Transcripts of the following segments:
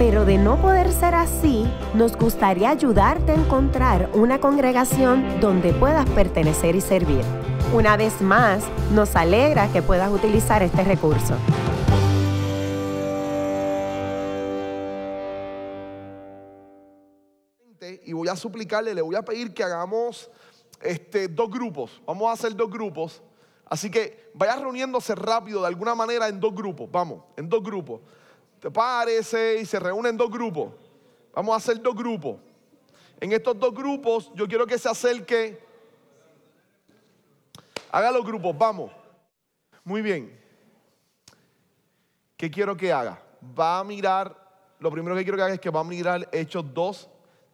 pero de no poder ser así, nos gustaría ayudarte a encontrar una congregación donde puedas pertenecer y servir. Una vez más, nos alegra que puedas utilizar este recurso. Y voy a suplicarle, le voy a pedir que hagamos este, dos grupos. Vamos a hacer dos grupos. Así que vaya reuniéndose rápido de alguna manera en dos grupos. Vamos, en dos grupos. Te parece y se reúnen dos grupos. Vamos a hacer dos grupos. En estos dos grupos yo quiero que se acerque. Haga los grupos, vamos. Muy bien. ¿Qué quiero que haga? Va a mirar, lo primero que quiero que haga es que va a mirar Hechos 2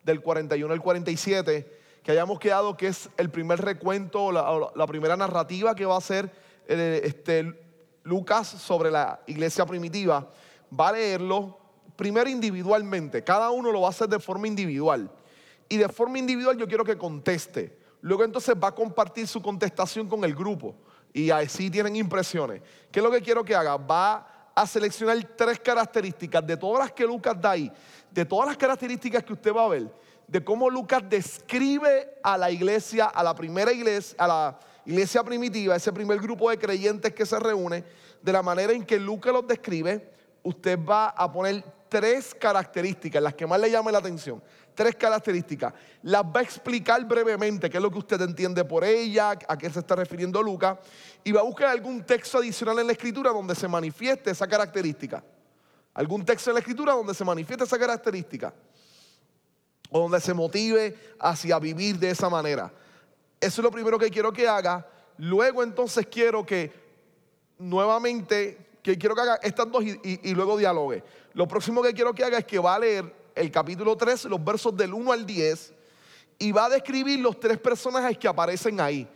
del 41 al 47 que hayamos quedado que es el primer recuento, la, la primera narrativa que va a hacer eh, este, Lucas sobre la iglesia primitiva, va a leerlo primero individualmente, cada uno lo va a hacer de forma individual. Y de forma individual yo quiero que conteste. Luego entonces va a compartir su contestación con el grupo. Y así tienen impresiones. ¿Qué es lo que quiero que haga? Va a seleccionar tres características de todas las que Lucas da ahí, de todas las características que usted va a ver de cómo Lucas describe a la iglesia, a la primera iglesia, a la iglesia primitiva, ese primer grupo de creyentes que se reúne, de la manera en que Lucas los describe, usted va a poner tres características, las que más le llamen la atención. Tres características. Las va a explicar brevemente qué es lo que usted entiende por ella, a qué se está refiriendo Lucas, y va a buscar algún texto adicional en la escritura donde se manifieste esa característica. Algún texto en la escritura donde se manifieste esa característica o donde se motive hacia vivir de esa manera. Eso es lo primero que quiero que haga. Luego entonces quiero que nuevamente, que quiero que haga estas dos y, luego dialogue. Lo próximo que quiero que haga es que va a leer el capítulo 3, los versos del 1 al 10, y va a describir los tres personajes que aparecen ahí.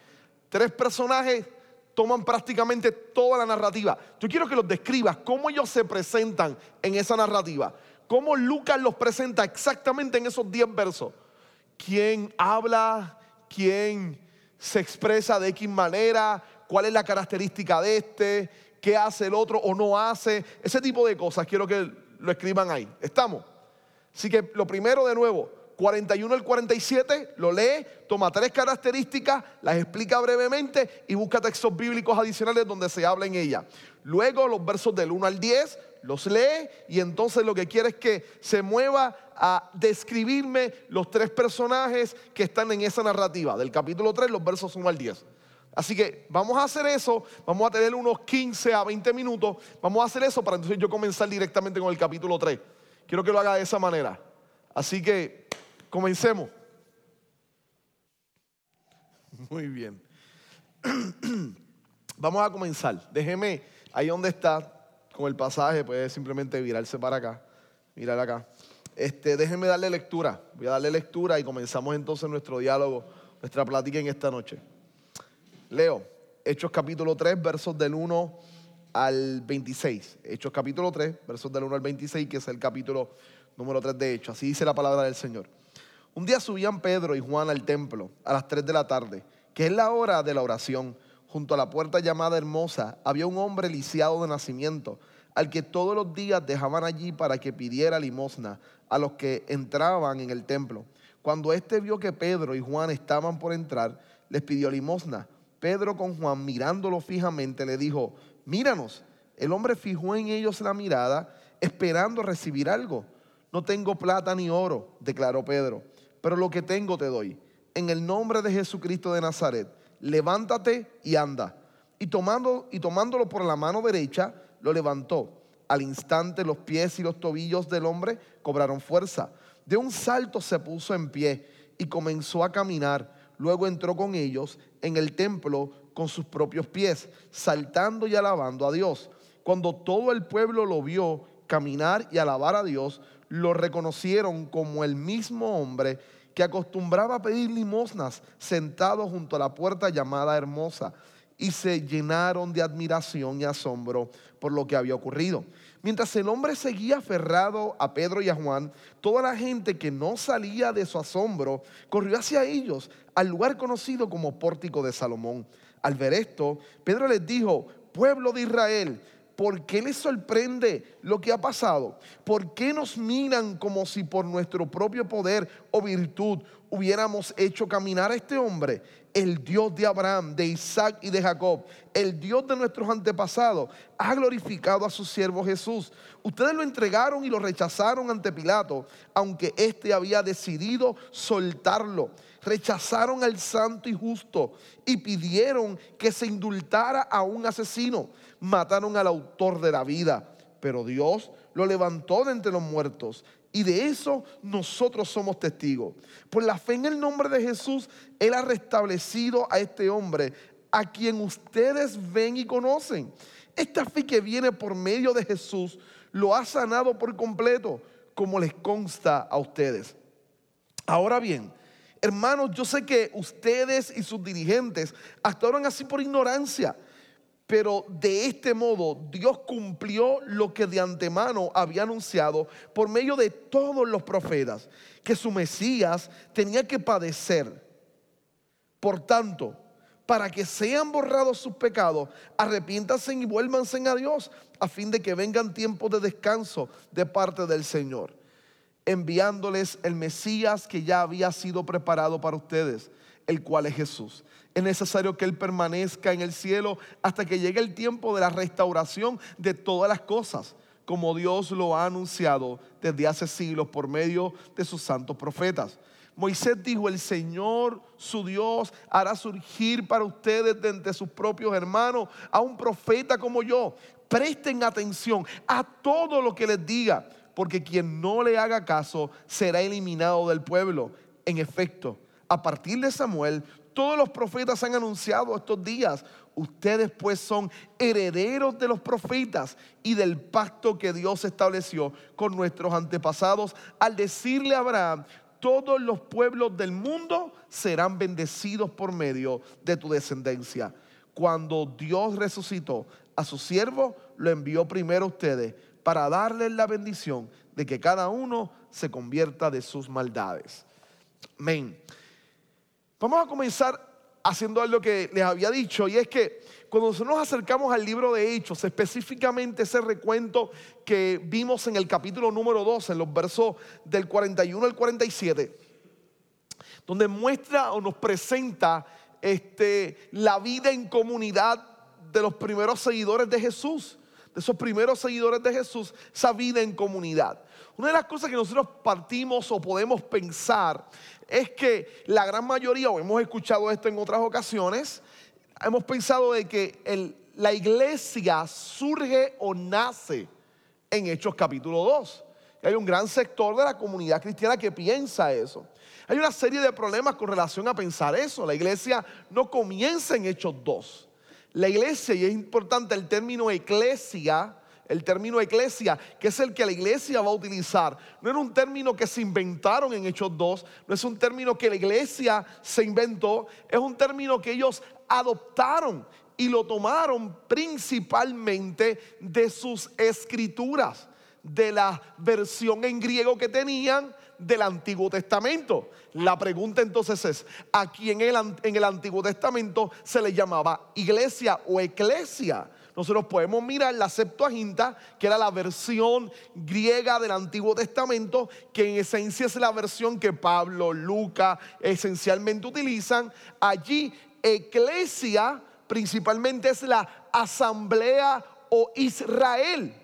Tres personajes toman prácticamente toda la narrativa. Yo quiero que los describas, cómo ellos se presentan en esa narrativa cómo Lucas los presenta exactamente en esos 10 versos. ¿Quién habla? ¿Quién se expresa de X manera? ¿Cuál es la característica de este? ¿Qué hace el otro o no hace? Ese tipo de cosas quiero que lo escriban ahí. ¿Estamos? Así que lo primero de nuevo, 41 al 47, lo lee, toma tres características, las explica brevemente y busca textos bíblicos adicionales donde se habla en ella. Luego los versos del 1 al 10, los lee y entonces lo que quiere es que se mueva a describirme los tres personajes que están en esa narrativa, del capítulo 3, los versos 1 al 10. Así que vamos a hacer eso, vamos a tener unos 15 a 20 minutos, vamos a hacer eso para entonces yo comenzar directamente con el capítulo 3. Quiero que lo haga de esa manera. Así que comencemos. Muy bien. Vamos a comenzar. Déjeme ahí donde está con el pasaje, puede simplemente virarse para acá, mirar acá. Este, déjenme darle lectura. Voy a darle lectura y comenzamos entonces nuestro diálogo, nuestra plática en esta noche. Leo, Hechos capítulo 3, versos del 1 al 26. Hechos capítulo 3, versos del 1 al 26, que es el capítulo número 3 de Hechos. Así dice la palabra del Señor. Un día subían Pedro y Juan al templo a las 3 de la tarde, que es la hora de la oración junto a la puerta llamada Hermosa, había un hombre lisiado de nacimiento, al que todos los días dejaban allí para que pidiera limosna a los que entraban en el templo. Cuando éste vio que Pedro y Juan estaban por entrar, les pidió limosna. Pedro con Juan, mirándolo fijamente, le dijo, míranos. El hombre fijó en ellos la mirada, esperando recibir algo. No tengo plata ni oro, declaró Pedro, pero lo que tengo te doy. En el nombre de Jesucristo de Nazaret levántate y anda. Y, tomando, y tomándolo por la mano derecha, lo levantó. Al instante los pies y los tobillos del hombre cobraron fuerza. De un salto se puso en pie y comenzó a caminar. Luego entró con ellos en el templo con sus propios pies, saltando y alabando a Dios. Cuando todo el pueblo lo vio caminar y alabar a Dios, lo reconocieron como el mismo hombre que acostumbraba a pedir limosnas sentado junto a la puerta llamada Hermosa, y se llenaron de admiración y asombro por lo que había ocurrido. Mientras el hombre seguía aferrado a Pedro y a Juan, toda la gente que no salía de su asombro corrió hacia ellos al lugar conocido como Pórtico de Salomón. Al ver esto, Pedro les dijo, pueblo de Israel, ¿por qué les sorprende lo que ha pasado? ¿Por qué nos miran como si por nuestro propio poder o virtud hubiéramos hecho caminar a este hombre? El Dios de Abraham, de Isaac y de Jacob, el Dios de nuestros antepasados, ha glorificado a su siervo Jesús. Ustedes lo entregaron y lo rechazaron ante Pilato, aunque éste había decidido soltarlo rechazaron al santo y justo y pidieron que se indultara a un asesino. Mataron al autor de la vida, pero Dios lo levantó de entre los muertos. Y de eso nosotros somos testigos. Por la fe en el nombre de Jesús, Él ha restablecido a este hombre, a quien ustedes ven y conocen. Esta fe que viene por medio de Jesús lo ha sanado por completo, como les consta a ustedes. Ahora bien, Hermanos, yo sé que ustedes y sus dirigentes actuaron así por ignorancia, pero de este modo Dios cumplió lo que de antemano había anunciado por medio de todos los profetas, que su Mesías tenía que padecer. Por tanto, para que sean borrados sus pecados, arrepiéntanse y vuélvanse a Dios, a fin de que vengan tiempos de descanso de parte del Señor enviándoles el Mesías que ya había sido preparado para ustedes, el cual es Jesús. Es necesario que Él permanezca en el cielo hasta que llegue el tiempo de la restauración de todas las cosas, como Dios lo ha anunciado desde hace siglos por medio de sus santos profetas. Moisés dijo, el Señor, su Dios, hará surgir para ustedes de entre sus propios hermanos a un profeta como yo. Presten atención a todo lo que les diga porque quien no le haga caso será eliminado del pueblo. En efecto, a partir de Samuel, todos los profetas han anunciado estos días. Ustedes pues son herederos de los profetas y del pacto que Dios estableció con nuestros antepasados al decirle a Abraham, todos los pueblos del mundo serán bendecidos por medio de tu descendencia. Cuando Dios resucitó a su siervo, lo envió primero a ustedes para darles la bendición de que cada uno se convierta de sus maldades. Amén. Vamos a comenzar haciendo algo que les había dicho y es que cuando nos acercamos al libro de Hechos, específicamente ese recuento que vimos en el capítulo número 12, en los versos del 41 al 47, donde muestra o nos presenta este, la vida en comunidad de los primeros seguidores de Jesús de esos primeros seguidores de Jesús, esa vida en comunidad. Una de las cosas que nosotros partimos o podemos pensar es que la gran mayoría, o hemos escuchado esto en otras ocasiones, hemos pensado de que la iglesia surge o nace en Hechos capítulo 2. hay un gran sector de la comunidad cristiana que piensa eso. Hay una serie de problemas con relación a pensar eso. La iglesia no comienza en Hechos 2. La iglesia, y es importante el término eclesia, el término eclesia, que es el que la iglesia va a utilizar, no era un término que se inventaron en Hechos 2, no es un término que la iglesia se inventó, es un término que ellos adoptaron y lo tomaron principalmente de sus escrituras, de la versión en griego que tenían del Antiguo Testamento. La pregunta entonces es, ¿a quién en el, Antiguo Testamento se le llamaba iglesia o eclesia? Nosotros podemos mirar la Septuaginta, que era la versión griega del Antiguo Testamento, que en esencia es la versión que Pablo, Lucas esencialmente utilizan. Allí, eclesia principalmente es la asamblea o Israel.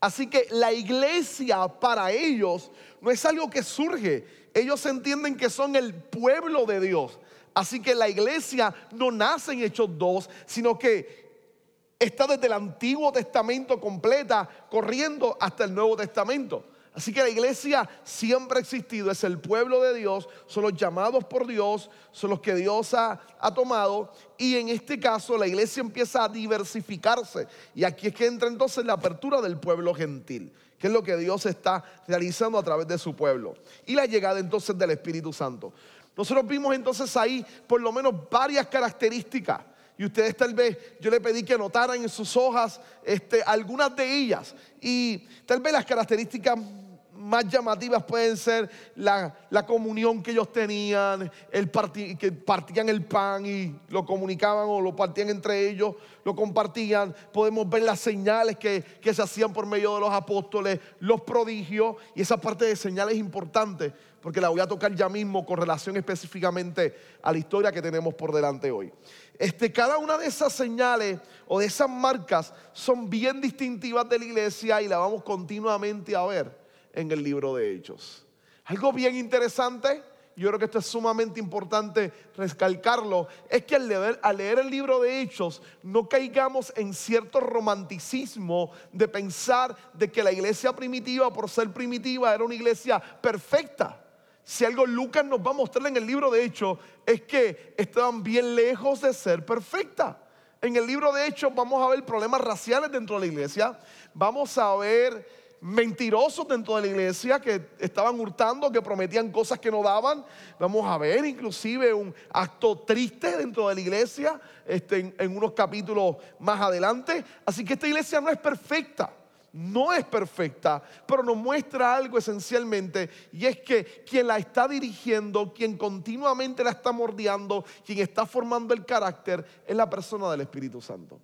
Así que la iglesia para ellos no es algo que surge. Ellos entienden que son el pueblo de Dios. Así que la iglesia no nace en Hechos 2, sino que está desde el Antiguo Testamento completa, corriendo hasta el Nuevo Testamento. Así que la iglesia siempre ha existido, es el pueblo de Dios, son los llamados por Dios, son los que Dios ha, tomado. Y en este caso la iglesia empieza a diversificarse. Y aquí es que entra entonces la apertura del pueblo gentil que es lo que Dios está realizando a través de su pueblo. Y la llegada entonces del Espíritu Santo. Nosotros vimos entonces ahí por lo menos varias características. Y ustedes tal vez, yo le pedí que anotaran en sus hojas este, algunas de ellas. Y tal vez las características más llamativas pueden ser la, comunión que ellos tenían, el que partían el pan y lo comunicaban o lo partían entre ellos, lo compartían. Podemos ver las señales que, que se hacían por medio de los apóstoles, los prodigios, y esa parte de señales es importante porque la voy a tocar ya mismo con relación específicamente a la historia que tenemos por delante hoy. Cada una de esas señales o de esas marcas son bien distintivas de la iglesia y la vamos continuamente a ver en el libro de Hechos. Algo bien interesante, yo creo que esto es sumamente importante recalcarlo, es que al leer, al leer el libro de Hechos no caigamos en cierto romanticismo de pensar de que la iglesia primitiva, por ser primitiva, era una iglesia perfecta. Si algo Lucas nos va a mostrar en el libro de Hechos es que estaban bien lejos de ser perfecta. En el libro de Hechos vamos a ver problemas raciales dentro de la iglesia, vamos a ver mentirosos dentro de la iglesia que estaban hurtando, que prometían cosas que no daban. Vamos a ver inclusive un acto triste dentro de la iglesia este, en, unos capítulos más adelante. Así que esta iglesia no es perfecta no es perfecta, pero nos muestra algo esencialmente y es que quien la está dirigiendo, quien continuamente la está mordiendo, quien está formando el carácter, es la persona del Espíritu Santo.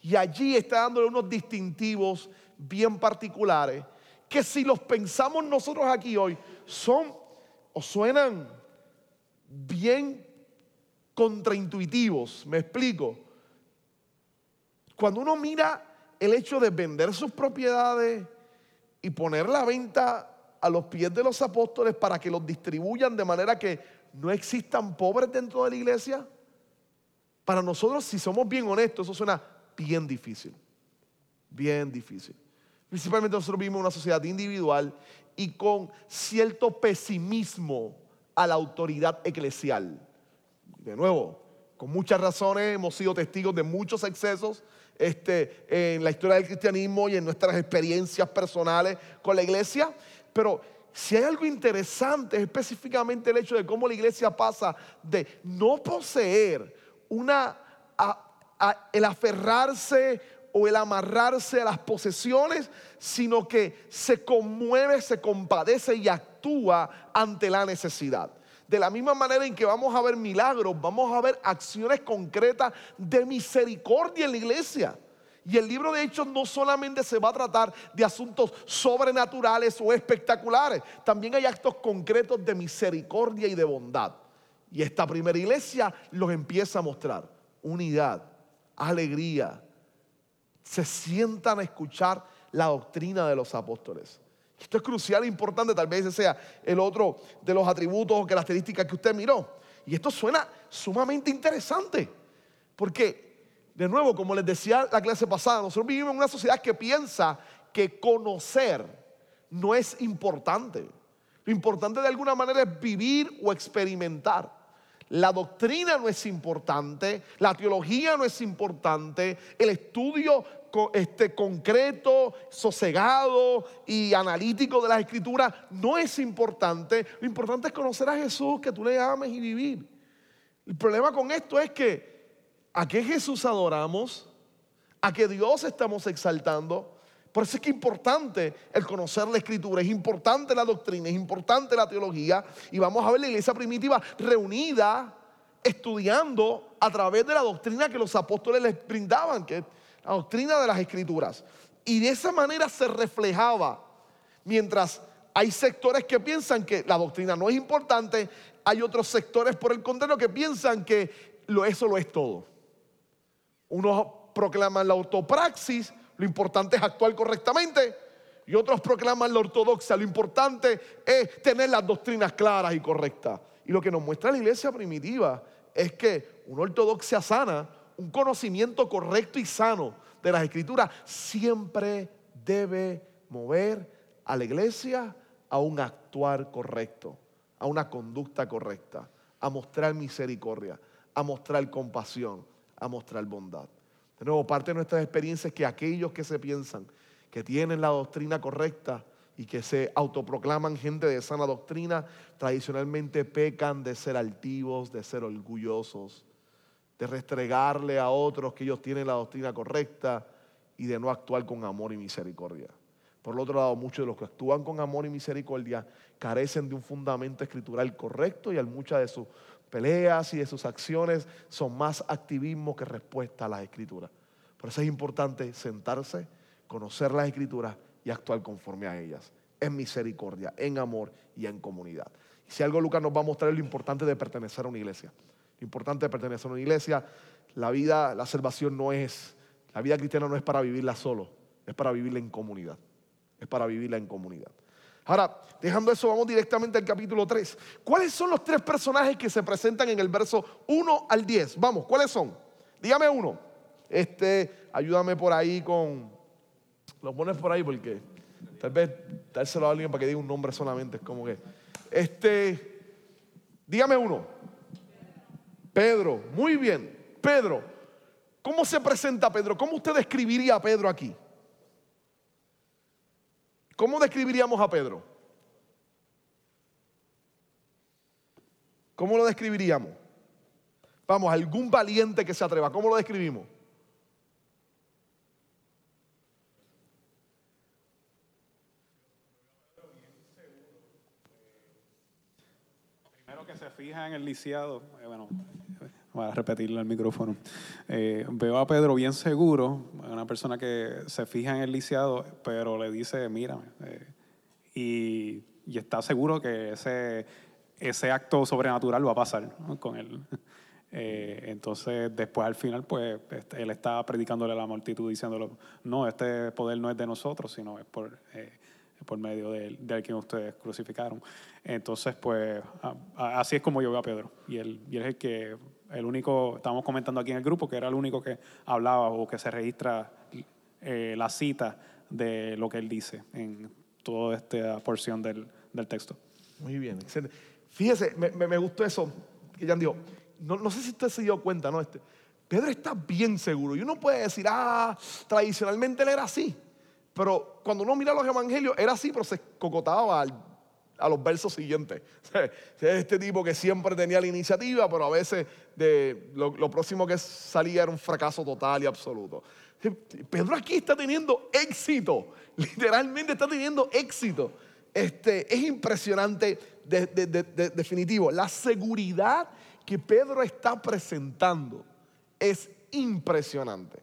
Y allí está dándole unos distintivos bien particulares que si los pensamos nosotros aquí hoy son o suenan bien contraintuitivos. Me explico. Cuando uno mira el hecho de vender sus propiedades y poner la venta a los pies de los apóstoles para que los distribuyan de manera que no existan pobres dentro de la iglesia, para nosotros, si somos bien honestos, eso suena bien difícil. Bien difícil. Principalmente nosotros vivimos en una sociedad individual y con cierto pesimismo a la autoridad eclesial. De nuevo, con muchas razones hemos sido testigos de muchos excesos este, en la historia del cristianismo y en nuestras experiencias personales con la iglesia, pero si hay algo interesante es específicamente el hecho de cómo la iglesia pasa de no poseer una, el aferrarse o el amarrarse a las posesiones, sino que se conmueve, se compadece y actúa ante la necesidad. De la misma manera en que vamos a ver milagros, vamos a ver acciones concretas de misericordia en la iglesia. Y el libro de Hechos no solamente se va a tratar de asuntos sobrenaturales o espectaculares, también hay actos concretos de misericordia y de bondad. Y esta primera iglesia los empieza a mostrar. Unidad, alegría, se sientan a escuchar la doctrina de los apóstoles. Esto es crucial e importante, tal vez ese sea el otro de los atributos o características que usted miró. Y esto suena sumamente interesante, porque, de nuevo, como les decía la clase pasada, nosotros vivimos en una sociedad que piensa que conocer no es importante. Lo importante de alguna manera es vivir o experimentar. La doctrina no es importante, la teología no es importante, el estudio este, concreto, sosegado y analítico de las escrituras no es importante. Lo importante es conocer a Jesús, que tú le ames y vivir. El problema con esto es que a qué Jesús adoramos, a qué Dios estamos exaltando. Por eso es que es importante el conocer la escritura, es importante la doctrina, es importante la teología. Y vamos a ver la iglesia primitiva reunida, estudiando a través de la doctrina que los apóstoles les brindaban, que la doctrina de las escrituras. Y de esa manera se reflejaba, mientras hay sectores que piensan que la doctrina no es importante, hay otros sectores por el contrario que piensan que eso lo es todo. Unos proclaman la autopraxis, lo importante es actuar correctamente, y otros proclaman la ortodoxia, lo importante es tener las doctrinas claras y correctas. Y lo que nos muestra la iglesia primitiva es que una ortodoxia sana un conocimiento correcto y sano de las escrituras siempre debe mover a la iglesia a un actuar correcto, a una conducta correcta, a mostrar misericordia, a mostrar compasión, a mostrar bondad. De nuevo, parte de nuestras experiencias es que aquellos que se piensan que tienen la doctrina correcta y que se autoproclaman gente de sana doctrina, tradicionalmente pecan de ser altivos, de ser orgullosos, de restregarle a otros que ellos tienen la doctrina correcta y de no actuar con amor y misericordia. Por el otro lado, muchos de los que actúan con amor y misericordia carecen de un fundamento escritural correcto y muchas de sus peleas y de sus acciones son más activismo que respuesta a las escrituras. Por eso es importante sentarse, conocer las escrituras y actuar conforme a ellas, en misericordia, en amor y en comunidad. Y si algo Lucas nos va a mostrar es lo importante de pertenecer a una iglesia. Lo importante de pertenecer a una iglesia, la vida, la salvación no es, la vida cristiana no es para vivirla solo, es para vivirla en comunidad. Es para vivirla en comunidad. Ahora, dejando eso, vamos directamente al capítulo 3. ¿Cuáles son los tres personajes que se presentan en el verso 1 al 10? Vamos, ¿cuáles son? Dígame uno. Este, ayúdame por ahí con. Lo pones por ahí porque tal vez dárselo a alguien para que diga un nombre solamente es como que. Este, dígame uno. Pedro, muy bien. Pedro, ¿cómo se presenta Pedro? ¿Cómo usted describiría a Pedro aquí? ¿Cómo describiríamos a Pedro? ¿Cómo lo describiríamos? Vamos, algún valiente que se atreva, ¿cómo lo describimos? Primero que se fija en el lisiado, eh, bueno, voy a repetirlo el micrófono. Eh, veo a Pedro bien seguro, una persona que se fija en el lisiado, pero le dice, mírame. Eh, y, está seguro que ese, ese acto sobrenatural va a pasar con él. Eh, entonces, después al final, pues este, él está predicándole a la multitud diciéndole, no, este poder no es de nosotros, sino es por, por medio del, del que ustedes crucificaron. Entonces, pues así es como yo veo a Pedro. Y él, y él es el que el único, estábamos comentando aquí en el grupo, que era el único que hablaba o que se registra eh, la cita de lo que él dice en toda esta porción del, texto. Muy bien, excelente. Fíjese, me, gustó eso que ya dijo. No, no, sé si usted se dio cuenta, ¿no? Este, Pedro está bien seguro. Y uno puede decir, ah, tradicionalmente él era así. Pero cuando uno mira los evangelios, era así, pero se cocotaba al a los versos siguientes. Este tipo que siempre tenía la iniciativa, pero a veces de, lo, próximo que salía era un fracaso total y absoluto. Pedro aquí está teniendo éxito, literalmente está teniendo éxito. Este, es impresionante, definitivo. La seguridad que Pedro está presentando es impresionante.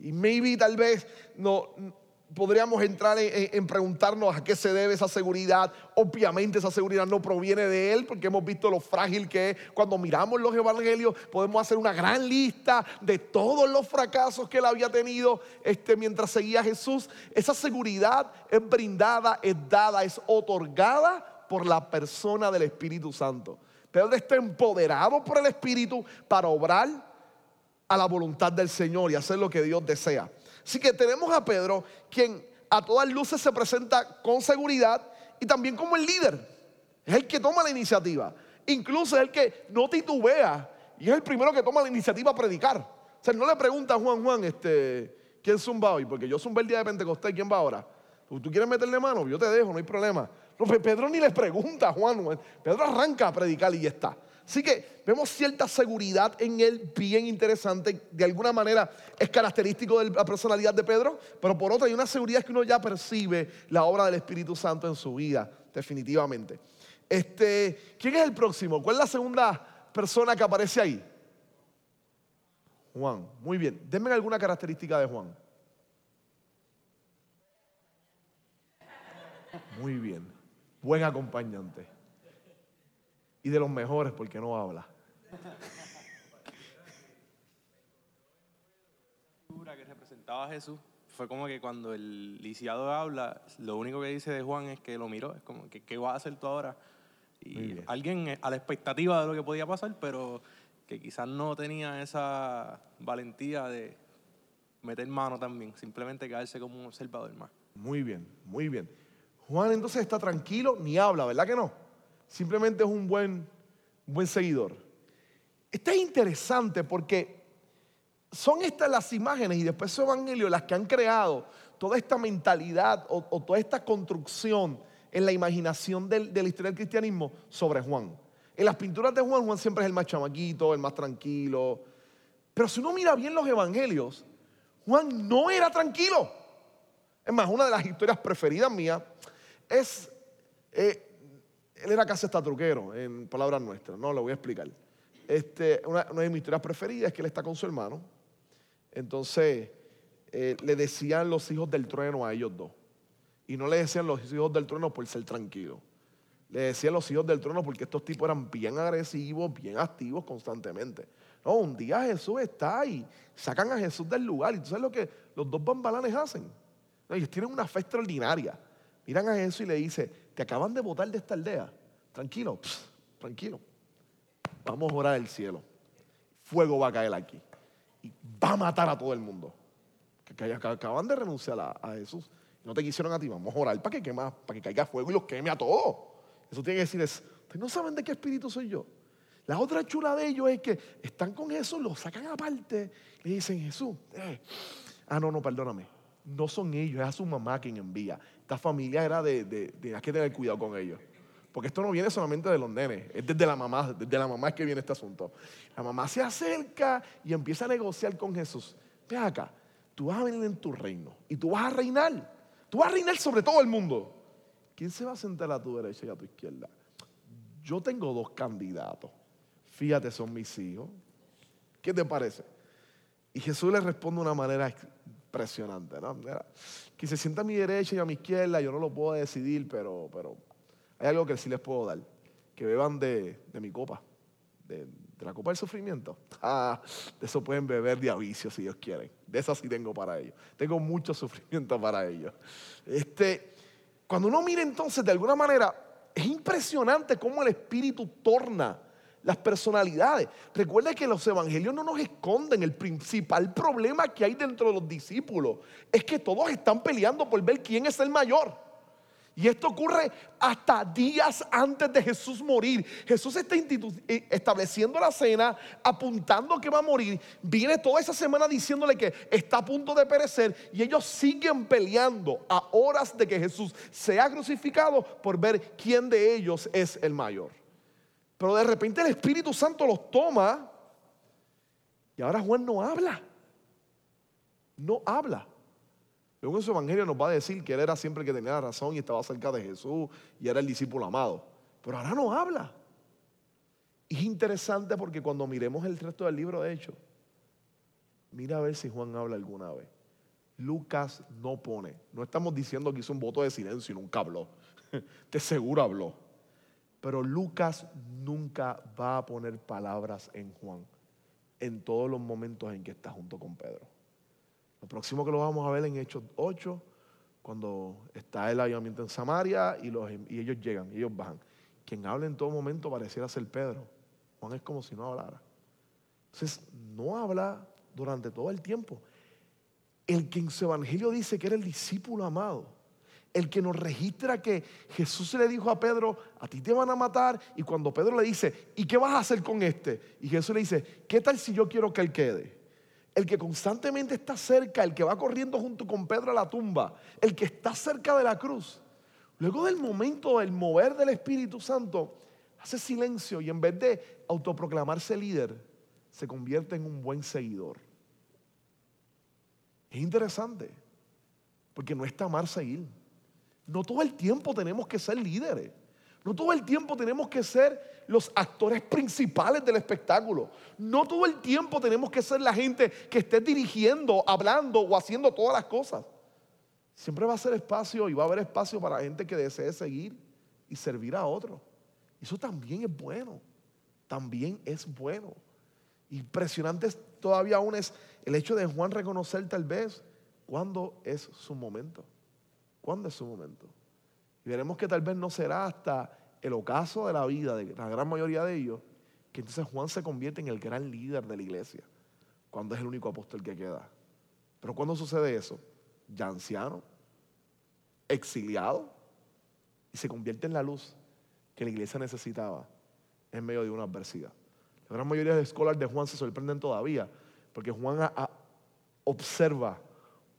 Y maybe tal vez no, podríamos entrar en, preguntarnos a qué se debe esa seguridad. Obviamente esa seguridad no proviene de Él, porque hemos visto lo frágil que es. Cuando miramos los evangelios podemos hacer una gran lista de todos los fracasos que Él había tenido este, mientras seguía a Jesús. Esa seguridad es brindada, es dada, es otorgada por la persona del Espíritu Santo. Pedro está empoderado por el Espíritu para obrar a la voluntad del Señor y hacer lo que Dios desea. Así que tenemos a Pedro, quien a todas luces se presenta con seguridad y también como el líder. Es el que toma la iniciativa. Incluso es el que no titubea y es el primero que toma la iniciativa a predicar. O sea, no le pregunta a Juan, Juan, este, ¿quién zumba hoy? Porque yo zumbé el día de Pentecostés, ¿quién va ahora? ¿Tú quieres meterle mano? Yo te dejo, no hay problema. Pedro ni le pregunta a Juan. Pedro arranca a predicar y ya está. Así que vemos cierta seguridad en él, bien interesante. De alguna manera es característico de la personalidad de Pedro, pero por otra hay una seguridad que uno ya percibe la obra del Espíritu Santo en su vida, definitivamente. Este, ¿Quién es el próximo? ¿Cuál es la segunda persona que aparece ahí? Juan, muy bien. Denme alguna característica de Juan. Muy bien. Buen acompañante y de los mejores porque no habla. que representaba a Jesús fue como que cuando el lisiado habla, lo único que dice de Juan es que lo miró, es como que ¿qué vas a hacer tú ahora? Y alguien a la expectativa de lo que podía pasar, pero que quizás no tenía esa valentía de meter mano también, simplemente quedarse como un observador más. Muy bien, muy bien. Juan entonces está tranquilo, ni habla, ¿verdad que no? Simplemente es un buen, buen seguidor. Esto es interesante porque son estas las imágenes y después su evangelio las que han creado toda esta mentalidad o, toda esta construcción en la imaginación de la historia del cristianismo sobre Juan. En las pinturas de Juan, Juan siempre es el más chamaquito, el más tranquilo. Pero si uno mira bien los evangelios, Juan no era tranquilo. Es más, una de las historias preferidas mías es, eh, él era casi hasta truquero, en palabras nuestras, no lo voy a explicar. Este, una, de mis historias preferidas es que él está con su hermano. Entonces, eh, le decían los hijos del trueno a ellos dos. Y no le decían los hijos del trueno por ser tranquilo. Le decían los hijos del trono porque estos tipos eran bien agresivos, bien activos constantemente. No, un día Jesús está ahí, sacan a Jesús del lugar. Y tú sabes lo que los dos bambalanes hacen. ellos tienen una fe extraordinaria. Miran a Jesús y le dice, te acaban de botar de esta aldea. Tranquilo, tranquilo. Vamos a orar el cielo. Fuego va a caer aquí. Y va a matar a todo el mundo. Que, acaban de renunciar a, Jesús. No te quisieron a ti. Vamos a orar para que, quema, para que caiga fuego y los queme a todos. Eso tiene que decir es, ustedes no saben de qué espíritu soy yo. La otra chula de ellos es que están con Jesús, lo sacan aparte, le dicen, Jesús, eh". ah, no, no, perdóname. No son ellos, es a su mamá quien envía. Esta familia era de, de, que tener cuidado con ellos. Porque esto no viene solamente de los nenes, es desde la mamá, desde la mamá es que viene este asunto. La mamá se acerca y empieza a negociar con Jesús. Ve acá, tú vas a venir en tu reino y tú vas a reinar. Tú vas a reinar sobre todo el mundo. ¿Quién se va a sentar a tu derecha y a tu izquierda? Yo tengo dos candidatos. Fíjate, son mis hijos. ¿Qué te parece? Y Jesús le responde de una manera impresionante. ¿no? que se sienta a mi derecha y a mi izquierda, yo no lo puedo decidir, pero, pero hay algo que sí les puedo dar. Que beban de, mi copa, de, la copa del sufrimiento. Ah, de eso pueden beber de avicio si Dios quiere. De eso sí tengo para ellos. Tengo mucho sufrimiento para ellos. Este, cuando uno mira entonces, de alguna manera, es impresionante cómo el Espíritu torna las personalidades. Recuerda que los evangelios no nos esconden. El principal problema que hay dentro de los discípulos es que todos están peleando por ver quién es el mayor. Y esto ocurre hasta días antes de Jesús morir. Jesús está eh, estableciendo la cena, apuntando que va a morir. Viene toda esa semana diciéndole que está a punto de perecer. Y ellos siguen peleando a horas de que Jesús sea crucificado por ver quién de ellos es el mayor. Pero de repente el Espíritu Santo los toma y ahora Juan no habla. No habla. Según su evangelio nos va a decir que él era siempre que tenía razón y estaba cerca de Jesús y era el discípulo amado. Pero ahora no habla. Es interesante porque cuando miremos el resto del libro, de hecho, mira a ver si Juan habla alguna vez. Lucas no pone. No estamos diciendo que hizo un voto de silencio y nunca habló. De seguro habló. Pero Lucas nunca va a poner palabras en Juan en todos los momentos en que está junto con Pedro. Lo próximo que lo vamos a ver en Hechos 8, cuando está el avivamiento en Samaria y, los, y ellos llegan, y ellos bajan. Quien habla en todo momento pareciera ser Pedro. Juan es como si no hablara. Entonces, no habla durante todo el tiempo. El que en su evangelio dice que era el discípulo amado, el que nos registra que Jesús le dijo a Pedro, a ti te van a matar, y cuando Pedro le dice, ¿y qué vas a hacer con este? Y Jesús le dice, ¿qué tal si yo quiero que él quede? el que constantemente está cerca, el que va corriendo junto con Pedro a la tumba, el que está cerca de la cruz. Luego del momento del mover del Espíritu Santo, hace silencio y en vez de autoproclamarse líder, se convierte en un buen seguidor. Es interesante, porque no está mal seguir. No todo el tiempo tenemos que ser líderes. No todo el tiempo tenemos que ser los actores principales del espectáculo. No todo el tiempo tenemos que ser la gente que esté dirigiendo, hablando o haciendo todas las cosas. Siempre va a ser espacio y va a haber espacio para gente que desee seguir y servir a otros. Eso también es bueno. También es bueno. Impresionante todavía aún es el hecho de Juan reconocer tal vez cuándo es su momento. ¿Cuándo es su momento? Y veremos que tal vez no será hasta el ocaso de la vida de la gran mayoría de ellos que entonces Juan se convierte en el gran líder de la iglesia, cuando es el único apóstol que queda. Pero cuando sucede eso, ya anciano, exiliado, y se convierte en la luz que la iglesia necesitaba en medio de una adversidad. La gran mayoría de escolares de Juan se sorprenden todavía, porque Juan observa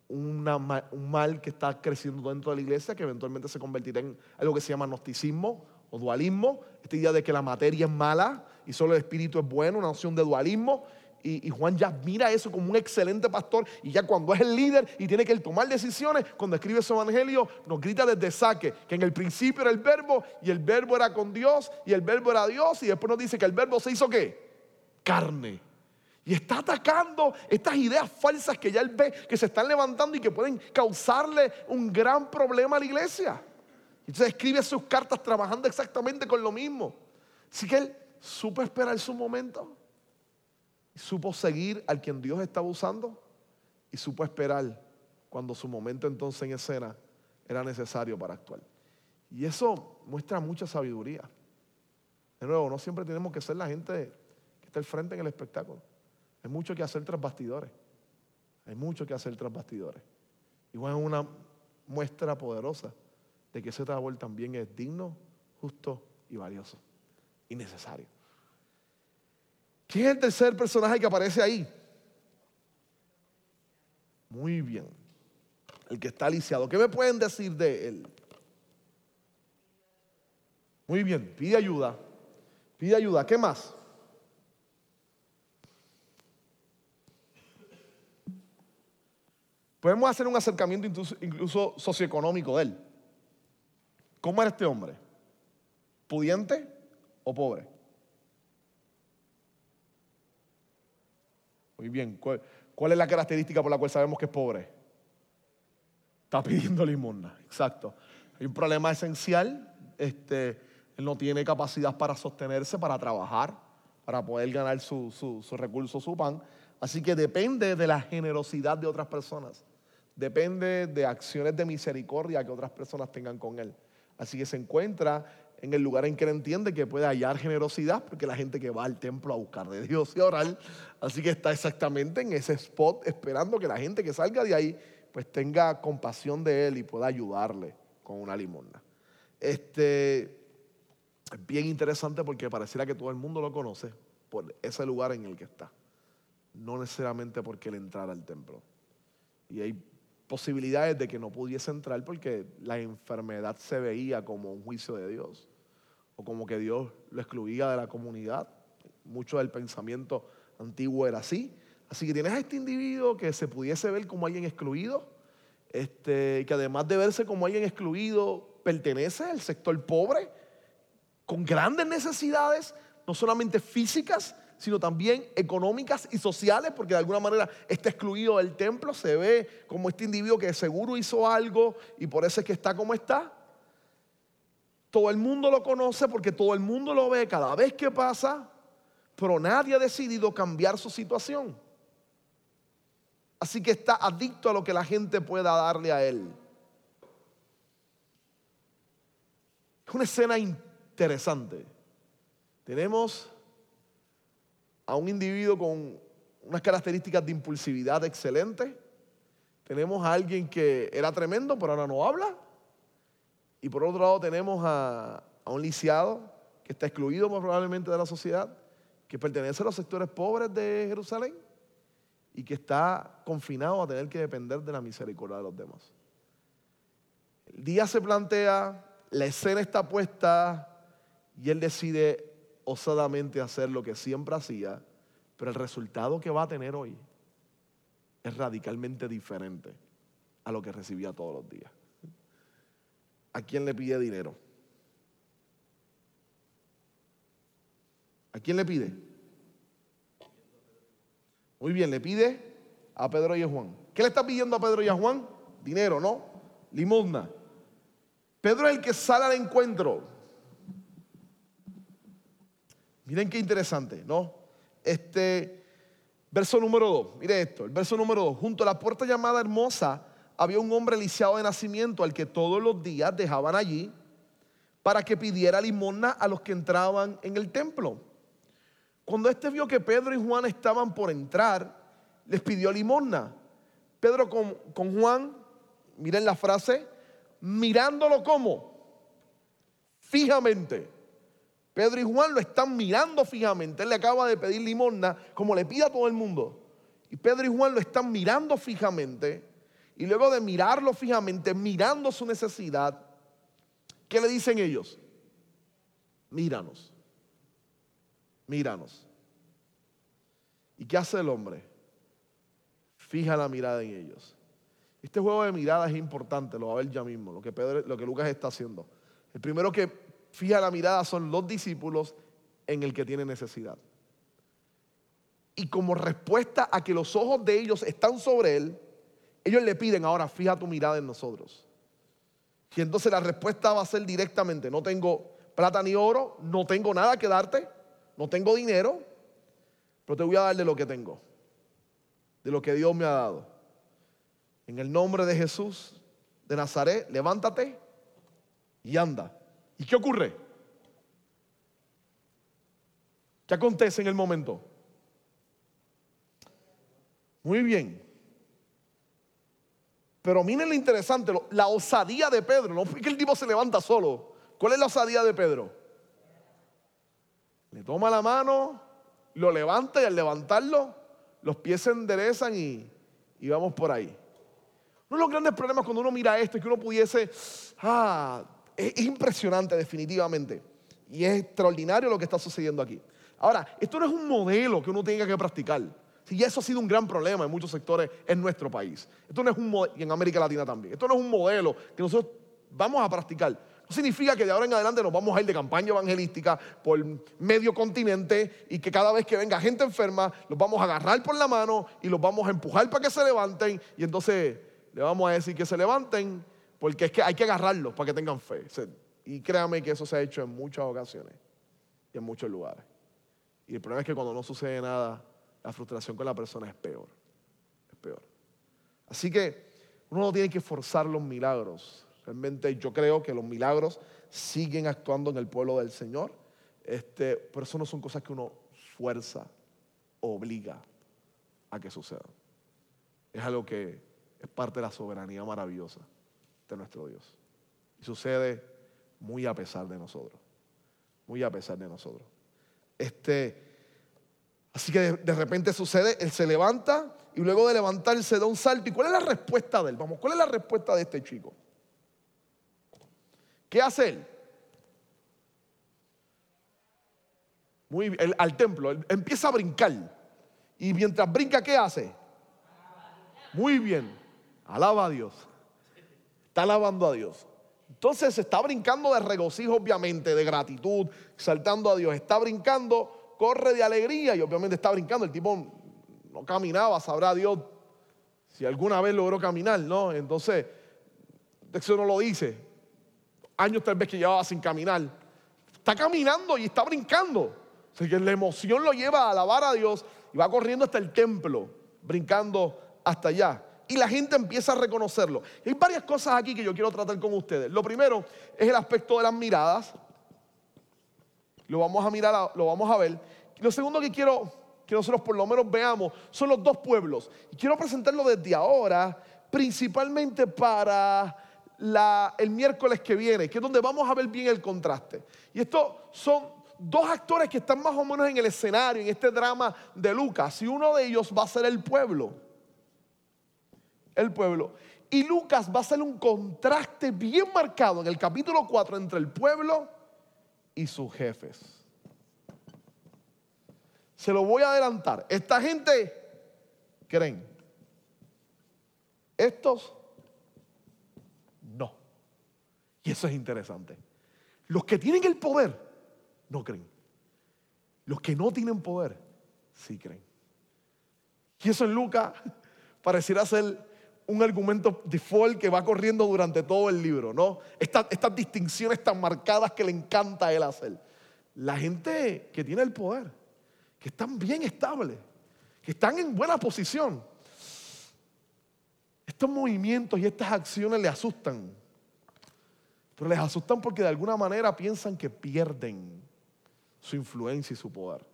un mal que está creciendo dentro de la iglesia, que eventualmente se convertirá en algo que se llama gnosticismo o dualismo, esta idea de que la materia es mala y solo el espíritu es bueno, una noción de dualismo. Y, Juan ya mira eso como un excelente pastor y ya cuando es el líder y tiene que tomar decisiones, cuando escribe su evangelio, nos grita desde saque que en el principio era el verbo y el verbo era con Dios y el verbo era Dios y después nos dice que el verbo se hizo qué? Carne. Y está atacando estas ideas falsas que ya él ve que se están levantando y que pueden causarle un gran problema a la iglesia. Entonces escribe sus cartas trabajando exactamente con lo mismo. Así que él supo esperar su momento supo seguir al quien Dios estaba usando y supo esperar cuando su momento entonces en escena era necesario para actuar. Y eso muestra mucha sabiduría. De nuevo, no siempre tenemos que ser la gente que está al frente en el espectáculo. Hay mucho que hacer tras bastidores. Hay mucho que hacer tras bastidores. Igual es una muestra poderosa de que ese trabajo también es digno, justo y valioso. Y necesario. ¿Quién es el tercer personaje que aparece ahí? Muy bien. El que está lisiado. ¿Qué me pueden decir de él? Muy bien, pide ayuda. Pide ayuda. ¿Qué más? Podemos hacer un acercamiento incluso, socioeconómico de él. ¿Cómo era este hombre? ¿Pudiente o pobre? Muy bien. ¿Cuál, es la característica por la cual sabemos que es pobre? Está pidiendo limosna. Exacto. Hay un problema esencial. Este, él no tiene capacidad para sostenerse, para trabajar, para poder ganar su, su, su su pan. Así que depende de la generosidad de otras personas. Depende de acciones de misericordia que otras personas tengan con él. Así que se encuentra en el lugar en que él entiende que puede hallar generosidad, porque la gente que va al templo a buscar de Dios y a orar, así que está exactamente en ese spot esperando que la gente que salga de ahí pues tenga compasión de él y pueda ayudarle con una limosna. Este es bien interesante porque pareciera que todo el mundo lo conoce por ese lugar en el que está, no necesariamente porque él entrara al templo. Y hay posibilidades de que no pudiese entrar porque la enfermedad se veía como un juicio de Dios o como que Dios lo excluía de la comunidad. Mucho del pensamiento antiguo era así. Así que tienes a este individuo que se pudiese ver como alguien excluido, este, que además de verse como alguien excluido, pertenece al sector pobre, con grandes necesidades, no solamente físicas, sino también económicas y sociales, porque de alguna manera está excluido del templo, se ve como este individuo que seguro hizo algo y por eso es que está como está. Todo el mundo lo conoce porque todo el mundo lo ve cada vez que pasa, pero nadie ha decidido cambiar su situación. Así que está adicto a lo que la gente pueda darle a él. Es una escena interesante. Tenemos a un individuo con unas características de impulsividad excelentes. Tenemos a alguien que era tremendo, pero ahora no habla. Y por otro lado tenemos a, un lisiado que está excluido probablemente de la sociedad, que pertenece a los sectores pobres de Jerusalén y que está confinado a tener que depender de la misericordia de los demás. El día se plantea, la escena está puesta y él decide osadamente hacer lo que siempre hacía, pero el resultado que va a tener hoy es radicalmente diferente a lo que recibía todos los días. ¿A quién le pide dinero? ¿A quién le pide? Muy bien, le pide a Pedro y a Juan. ¿Qué le está pidiendo a Pedro y a Juan? Dinero, ¿no? Limosna. Pedro es el que sale al encuentro. Miren qué interesante, ¿no? Este, verso número 2, mire esto, el verso número 2, junto a la puerta llamada hermosa había un hombre lisiado de nacimiento al que todos los días dejaban allí para que pidiera limosna a los que entraban en el templo. Cuando este vio que Pedro y Juan estaban por entrar, les pidió limosna. Pedro con, con Juan, miren la frase, mirándolo como fijamente. Pedro y Juan lo están mirando fijamente. Él le acaba de pedir limosna como le pide a todo el mundo. Y Pedro y Juan lo están mirando fijamente. Y luego de mirarlo fijamente, mirando su necesidad, ¿qué le dicen ellos? Míranos. Míranos. ¿Y qué hace el hombre? Fija la mirada en ellos. Este juego de miradas es importante, lo va a ver ya mismo, lo que, lo que Lucas está haciendo. El primero que fija la mirada son los discípulos en el que tiene necesidad. Y como respuesta a que los ojos de ellos están sobre él, ellos le piden ahora, fija tu mirada en nosotros. Y entonces la respuesta va a ser directamente, no tengo plata ni oro, no tengo nada que darte, no tengo dinero, pero te voy a dar de lo que tengo, de lo que Dios me ha dado. En el nombre de Jesús de Nazaret, levántate y anda. ¿Y qué ocurre? ¿Qué acontece en el momento? Muy bien. Pero miren lo interesante, la osadía de Pedro. No fue que el tipo se levanta solo. ¿Cuál es la osadía de Pedro? Le toma la mano, lo levanta y al levantarlo, los pies se enderezan y, y vamos por ahí. Uno de los grandes problemas cuando uno mira esto es que uno pudiese, ah, es, impresionante definitivamente. Y es extraordinario lo que está sucediendo aquí. Ahora, esto no es un modelo que uno tenga que practicar. Y eso ha sido un gran problema en muchos sectores en nuestro país. Esto no es un y en América Latina también. Esto no es un modelo que nosotros vamos a practicar. No significa que de ahora en adelante nos vamos a ir de campaña evangelística por medio continente y que cada vez que venga gente enferma, los vamos a agarrar por la mano y los vamos a empujar para que se levanten y entonces le vamos a decir que se levanten porque es que hay que agarrarlos para que tengan fe. Y créame que eso se ha hecho en muchas ocasiones y en muchos lugares. Y el problema es que cuando no sucede nada, la frustración con la persona es peor. Es peor. Así que uno no tiene que forzar los milagros. Realmente yo creo que los milagros siguen actuando en el pueblo del Señor. Este, pero eso no son cosas que uno fuerza, obliga a que sucedan. Es algo que es parte de la soberanía maravillosa de nuestro Dios. Y sucede muy a pesar de nosotros. Muy a pesar de nosotros. Este, así que de, repente sucede, él se levanta y luego de levantarse da un salto. ¿Y cuál es la respuesta de él? Vamos, ¿cuál es la respuesta de este chico? ¿Qué hace él? Muy bien, al templo, empieza a brincar. Y mientras brinca, ¿qué hace? Muy bien, alaba a Dios. Está alabando a Dios. Entonces está brincando de regocijo, obviamente, de gratitud, saltando a Dios. Está brincando, corre de alegría y obviamente está brincando. El tipo no caminaba, sabrá Dios si alguna vez logró caminar, ¿no? Entonces, eso no lo dice. Años tal vez que llevaba sin caminar. Está caminando y está brincando. Así que la emoción lo lleva a alabar a Dios y va corriendo hasta el templo, brincando hasta allá y la gente empieza a reconocerlo. hay varias cosas aquí que yo quiero tratar con ustedes. Lo primero es el aspecto de las miradas. Lo vamos a mirar, lo vamos a ver. lo segundo que quiero que nosotros por lo menos veamos son los dos pueblos. Y quiero presentarlo desde ahora, principalmente para el miércoles que viene, que es donde vamos a ver bien el contraste. Y estos son dos actores que están más o menos en el escenario, en este drama de Lucas, y uno de ellos va a ser el pueblo el pueblo. Y Lucas va a hacer un contraste bien marcado en el capítulo 4 entre el pueblo y sus jefes. Se lo voy a adelantar. Esta gente creen. Estos no. Y eso es interesante. Los que tienen el poder no creen. Los que no tienen poder sí creen. Y eso en Lucas pareciera ser un argumento default que va corriendo durante todo el libro, ¿no? Estas, estas distinciones tan marcadas que le encanta a él hacer. La gente que tiene el poder, que están bien estables, que están en buena posición. Estos movimientos y estas acciones le asustan. Pero les asustan porque de alguna manera piensan que pierden su influencia y su poder.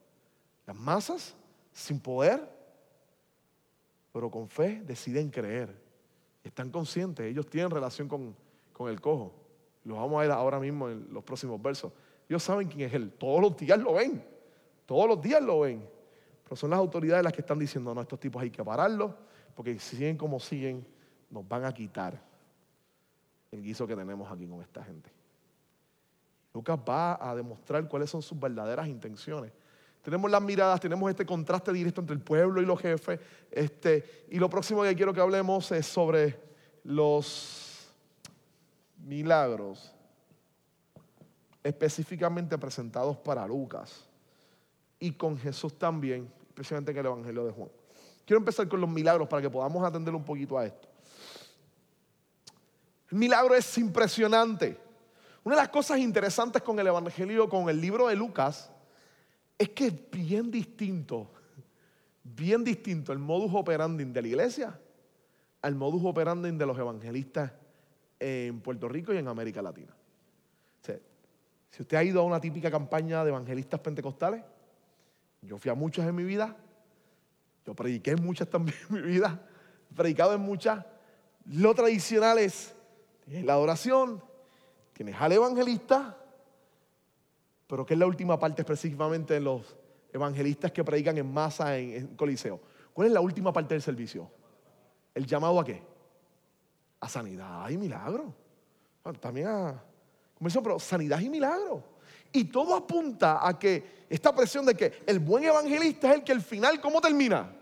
Las masas sin poder pero con fe deciden creer. Están conscientes, ellos tienen relación con, el cojo. Los vamos a ver ahora mismo en los próximos versos. Ellos saben quién es Él. Todos los días lo ven. Todos los días lo ven. Pero son las autoridades las que están diciendo, no, estos tipos hay que pararlos, porque si siguen como siguen, nos van a quitar el guiso que tenemos aquí con esta gente. Lucas va a demostrar cuáles son sus verdaderas intenciones. Tenemos las miradas, tenemos este contraste directo entre el pueblo y los jefes. Este, y lo próximo que quiero que hablemos es sobre los milagros específicamente presentados para Lucas y con Jesús también, especialmente en el Evangelio de Juan. Quiero empezar con los milagros para que podamos atender un poquito a esto. El milagro es impresionante. Una de las cosas interesantes con el Evangelio, con el libro de Lucas, es que es bien distinto, bien distinto el modus operandi de la iglesia al modus operandi de los evangelistas en Puerto Rico y en América Latina. si usted ha ido a una típica campaña de evangelistas pentecostales, yo fui a muchas en mi vida, yo prediqué en muchas también en mi vida, he predicado en muchas. Lo tradicional es la adoración, tienes al evangelista, pero ¿qué es la última parte específicamente en los evangelistas que predican en masa en, Coliseo? ¿Cuál es la última parte del servicio? ¿El llamado a qué? A sanidad y milagro. también a, pero sanidad y milagro. Y todo apunta a que esta presión de que el buen evangelista es el que al final, ¿cómo termina?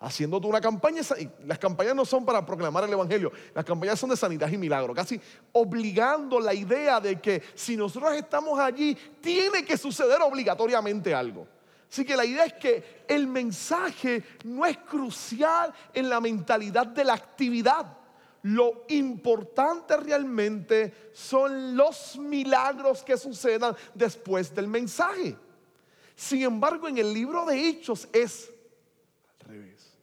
Haciendo una campaña. Las campañas no son para proclamar el evangelio, las campañas son de sanidad y milagro, casi obligando la idea de que si nosotros estamos allí, tiene que suceder obligatoriamente algo. Así que la idea es que el mensaje no es crucial en la mentalidad de la actividad. Lo importante realmente son los milagros que sucedan después del mensaje. Sin embargo, en el libro de Hechos es al revés.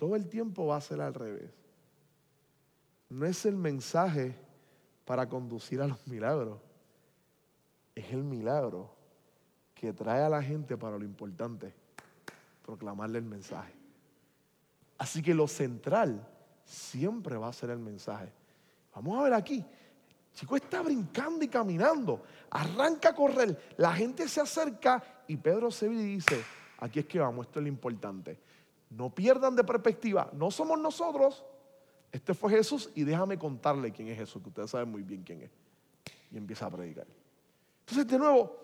Todo el tiempo va a ser al revés. No es el mensaje para conducir a los milagros. Es el milagro que trae a la gente para lo importante, proclamarle el mensaje. Así que lo central siempre va a ser el mensaje. Vamos a ver aquí. El chico está brincando y caminando. Arranca a correr. La gente se acerca y Pedro se ve y dice, aquí es que vamos, esto es lo importante. No pierdan de perspectiva. No somos nosotros. Este fue Jesús y déjame contarle quién es Jesús, que ustedes saben muy bien quién es. Y empieza a predicar. Entonces, de nuevo,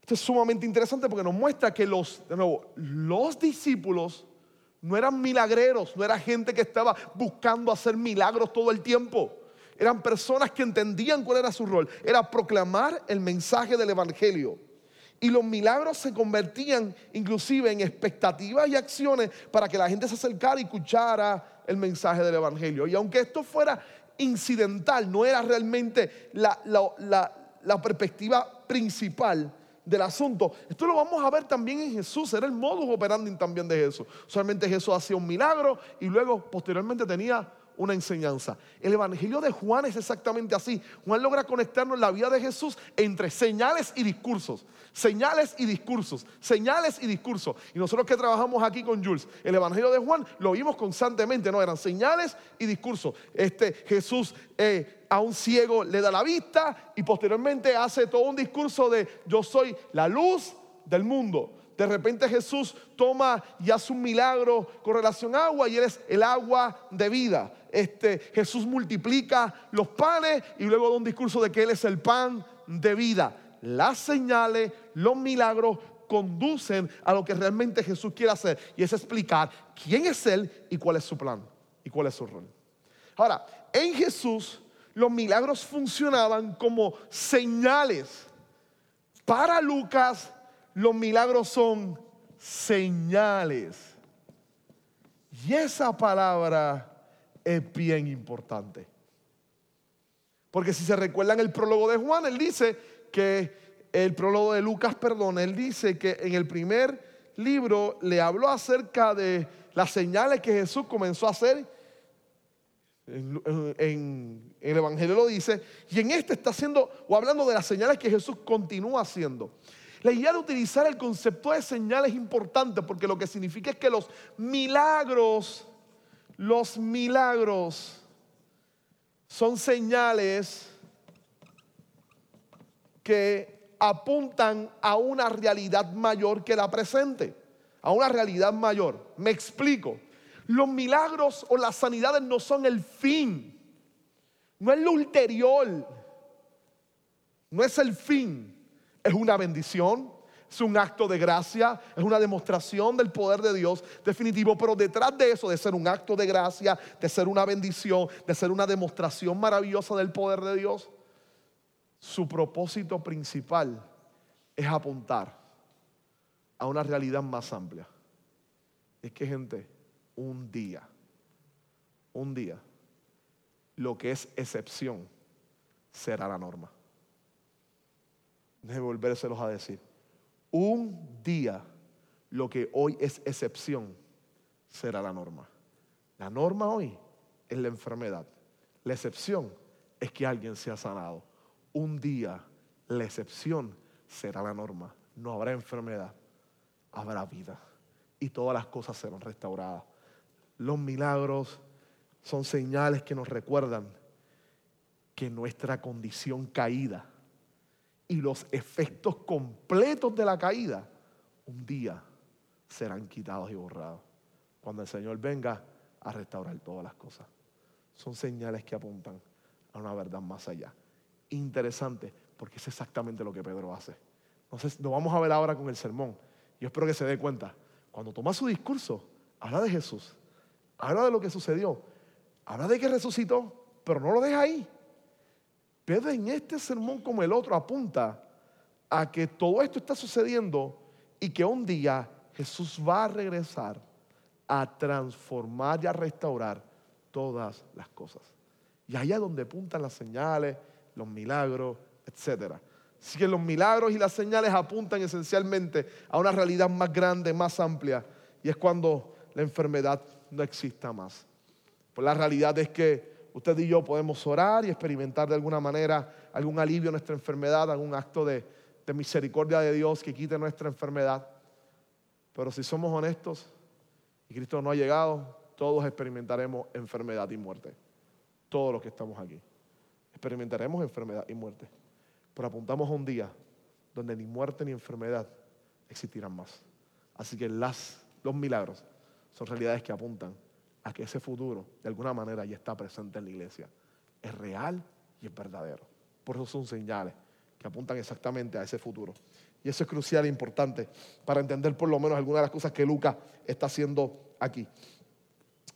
esto es sumamente interesante porque nos muestra que los, de nuevo, los discípulos no eran milagreros, no era gente que estaba buscando hacer milagros todo el tiempo. Eran personas que entendían cuál era su rol. Era proclamar el mensaje del Evangelio. Y los milagros se convertían inclusive en expectativas y acciones para que la gente se acercara y escuchara el mensaje del Evangelio. Y aunque esto fuera incidental, no era realmente la, la perspectiva principal, del asunto. Esto lo vamos a ver también en Jesús, era el modus operandi también de Jesús. Solamente Jesús hacía un milagro y luego posteriormente tenía una enseñanza. El Evangelio de Juan es exactamente así. Juan logra conectarnos la vida de Jesús entre señales y discursos. Señales y discursos. Señales y discursos. Y nosotros que trabajamos aquí con Jules, el Evangelio de Juan lo vimos constantemente, ¿no? Eran señales y discursos. Este Jesús eh, a un ciego le da la vista y posteriormente hace todo un discurso de yo soy la luz del mundo. De repente Jesús toma y hace un milagro con relación a agua y Él es el agua de vida. Este, Jesús multiplica los panes y luego da un discurso de que Él es el pan de vida. Las señales, los milagros conducen a lo que realmente Jesús quiere hacer y es explicar quién es Él y cuál es su plan y cuál es su rol. Ahora, en Jesús los milagros funcionaban como señales. Para Lucas los milagros son señales. Y esa palabra es bien importante. Porque si se recuerdan el prólogo de Juan, él dice que el prólogo de Lucas, perdón, él dice que en el primer libro le habló acerca de las señales que Jesús comenzó a hacer. En, el Evangelio lo dice, y en este está haciendo o hablando de las señales que Jesús continúa haciendo. La idea de utilizar el concepto de señal es importante porque lo que significa es que los milagros, los milagros son señales que apuntan a una realidad mayor que la presente, a una realidad mayor. Me explico. Los milagros o las sanidades no son el fin, no es lo ulterior, no es el fin, es una bendición, es un acto de gracia, es una demostración del poder de Dios definitivo, pero detrás de eso, de ser un acto de gracia, de ser una bendición, de ser una demostración maravillosa del poder de Dios, su propósito principal es apuntar a una realidad más amplia. Es que gente, un día, un día, lo que es excepción será la norma. Déjenme volvérselos a decir. Un día, lo que hoy es excepción será la norma. La norma hoy es la enfermedad. La excepción es que alguien sea sanado. Un día, la excepción será la norma. No habrá enfermedad, habrá vida. Y todas las cosas serán restauradas. Los milagros son señales que nos recuerdan que nuestra condición caída y los efectos completos de la caída un día serán quitados y borrados. Cuando el Señor venga a restaurar todas las cosas. Son señales que apuntan a una verdad más allá. Interesante, porque es exactamente lo que Pedro hace. Entonces, lo vamos a ver ahora con el sermón. Yo espero que se dé cuenta. Cuando toma su discurso, habla de Jesús habla de lo que sucedió, habla de que resucitó, pero no lo deja ahí. Pedro en este sermón como el otro apunta a que todo esto está sucediendo y que un día Jesús va a regresar a transformar y a restaurar todas las cosas. Y allá es donde apuntan las señales, los milagros, etc. Así que los milagros y las señales apuntan esencialmente a una realidad más grande, más amplia. Y es cuando la enfermedad no exista más. Pues la realidad es que usted y yo podemos orar y experimentar de alguna manera algún alivio a nuestra enfermedad, algún acto de, misericordia de Dios que quite nuestra enfermedad. Pero si somos honestos y Cristo no ha llegado, todos experimentaremos enfermedad y muerte. Todos los que estamos aquí. Experimentaremos enfermedad y muerte. Pero apuntamos a un día donde ni muerte ni enfermedad existirán más. Así que los milagros son realidades que apuntan a que ese futuro, de alguna manera, ya está presente en la iglesia. Es real y es verdadero. Por eso son señales que apuntan exactamente a ese futuro. Y eso es crucial e importante para entender por lo menos algunas de las cosas que Lucas está haciendo aquí.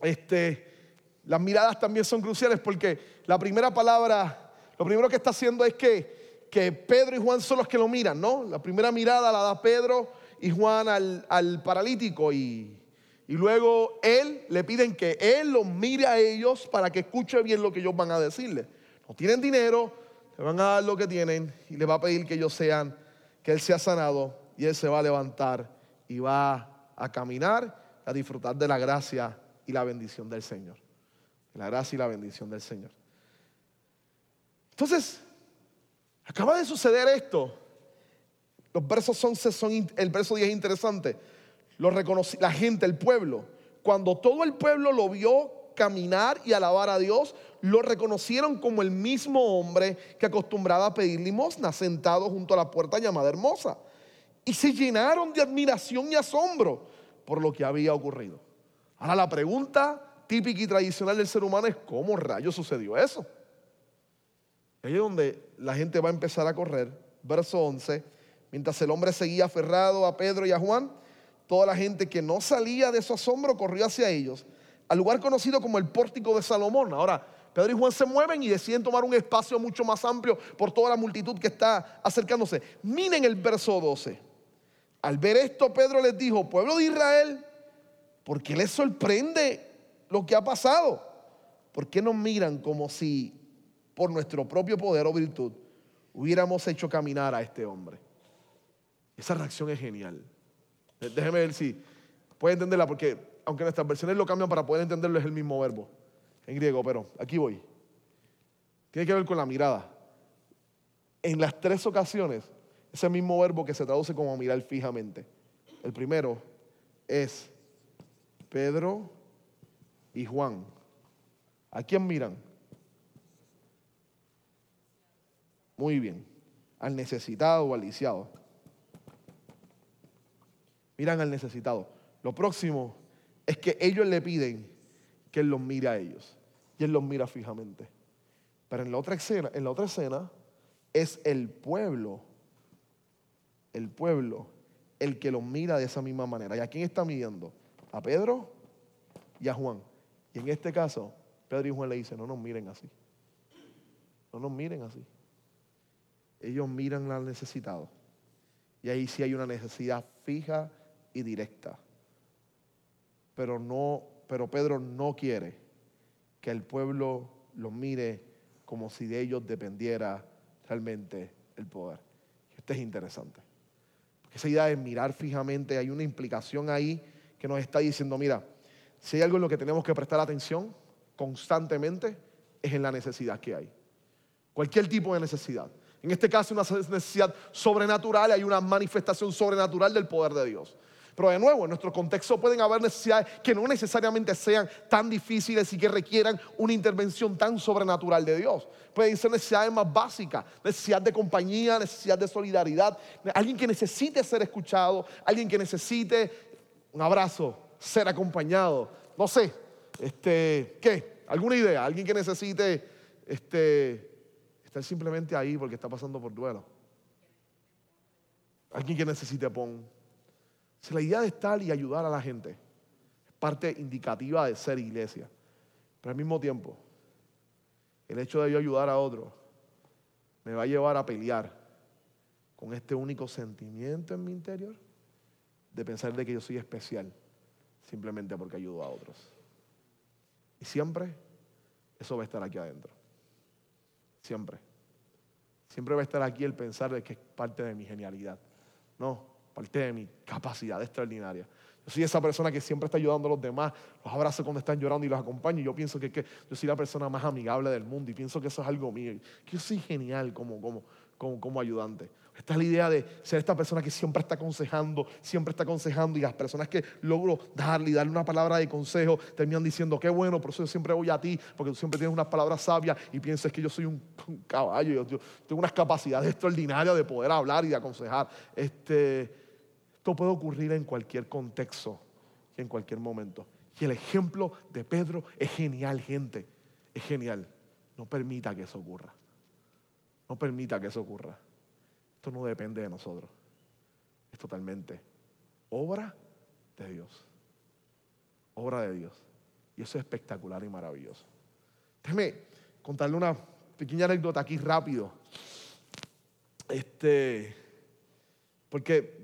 Este, las miradas también son cruciales porque la primera palabra, lo primero que está haciendo es que, que Pedro y Juan son los que lo miran, ¿no? La primera mirada la da Pedro y Juan al, al paralítico y, y luego él le piden que él los mire a ellos para que escuche bien lo que ellos van a decirle. No tienen dinero, le van a dar lo que tienen y le va a pedir que ellos sean, que él sea sanado y él se va a levantar y va a caminar, a disfrutar de la gracia y la bendición del Señor. La gracia y la bendición del Señor. Entonces, acaba de suceder esto. Los versos 11 son, el verso 10 es interesante lo la gente, el pueblo. Cuando todo el pueblo lo vio caminar y alabar a Dios, lo reconocieron como el mismo hombre que acostumbraba a pedir limosna, sentado junto a la puerta llamada Hermosa. Y se llenaron de admiración y asombro por lo que había ocurrido. Ahora la pregunta típica y tradicional del ser humano es, ¿cómo rayos sucedió eso? Ahí es donde la gente va a empezar a correr. Verso 11, mientras el hombre seguía aferrado a Pedro y a Juan, Toda la gente que no salía de su asombro corrió hacia ellos, al lugar conocido como el pórtico de Salomón. Ahora, Pedro y Juan se mueven y deciden tomar un espacio mucho más amplio por toda la multitud que está acercándose. Miren el verso 12. Al ver esto, Pedro les dijo, pueblo de Israel, ¿por qué les sorprende lo que ha pasado? ¿Por qué nos miran como si por nuestro propio poder o virtud hubiéramos hecho caminar a este hombre? Esa reacción es genial. Déjeme ver si puede entenderla, porque aunque nuestras versiones lo cambian para poder entenderlo, es el mismo verbo en griego, pero aquí voy. Tiene que ver con la mirada. En las tres ocasiones, ese mismo verbo que se traduce como mirar fijamente. El primero es Pedro y Juan. ¿A quién miran? Muy bien. Al necesitado o al lisiado miran al necesitado. Lo próximo es que ellos le piden que Él los mire a ellos. Y Él los mira fijamente. Pero en la otra escena, en la otra escena es el pueblo, el pueblo, el que los mira de esa misma manera. ¿Y a quién está midiendo? A Pedro y a Juan. Y en este caso, Pedro y Juan le dicen, no nos miren así. No nos miren así. Ellos miran al necesitado. Y ahí sí hay una necesidad fija y directa. Pero no, pero Pedro no quiere que el pueblo los mire como si de ellos dependiera realmente el poder. Esto es interesante. Porque esa idea de mirar fijamente, hay una implicación ahí que nos está diciendo, mira, si hay algo en lo que tenemos que prestar atención constantemente, es en la necesidad que hay. Cualquier tipo de necesidad. En este caso, una necesidad sobrenatural, hay una manifestación sobrenatural del poder de Dios. Pero de nuevo, en nuestro contexto pueden haber necesidades que no necesariamente sean tan difíciles y que requieran una intervención tan sobrenatural de Dios. Pueden ser necesidades más básicas, necesidad de compañía, necesidad de solidaridad, alguien que necesite ser escuchado, alguien que necesite un abrazo, ser acompañado, no sé, este, ¿qué? ¿Alguna idea? Alguien que necesite este, estar simplemente ahí porque está pasando por duelo. Alguien que necesite pon. Si la idea de estar y ayudar a la gente es parte indicativa de ser iglesia. Pero al mismo tiempo, el hecho de yo ayudar a otro me va a llevar a pelear con este único sentimiento en mi interior de pensar de que yo soy especial simplemente porque ayudo a otros. Y siempre eso va a estar aquí adentro. Siempre. Siempre va a estar aquí el pensar de que es parte de mi genialidad. No, parte de mi capacidad extraordinaria. Yo soy esa persona que siempre está ayudando a los demás, los abrazo cuando están llorando y los acompaño. Yo pienso que, que yo soy la persona más amigable del mundo y pienso que eso es algo mío. Que yo soy genial como, como, como, ayudante. Esta es la idea de ser esta persona que siempre está aconsejando, siempre está aconsejando y las personas que logro darle y darle una palabra de consejo terminan diciendo, qué bueno, por eso yo siempre voy a ti, porque tú siempre tienes unas palabras sabias y piensas que yo soy un, caballo, yo, tengo unas capacidades extraordinarias de poder hablar y de aconsejar. Este, esto puede ocurrir en cualquier contexto y en cualquier momento. Y el ejemplo de Pedro es genial, gente, es genial. No permita que eso ocurra. No permita que eso ocurra. Esto no depende de nosotros. Es totalmente obra de Dios. Obra de Dios. Y eso es espectacular y maravilloso. Déjeme contarle una pequeña anécdota aquí rápido. Este, porque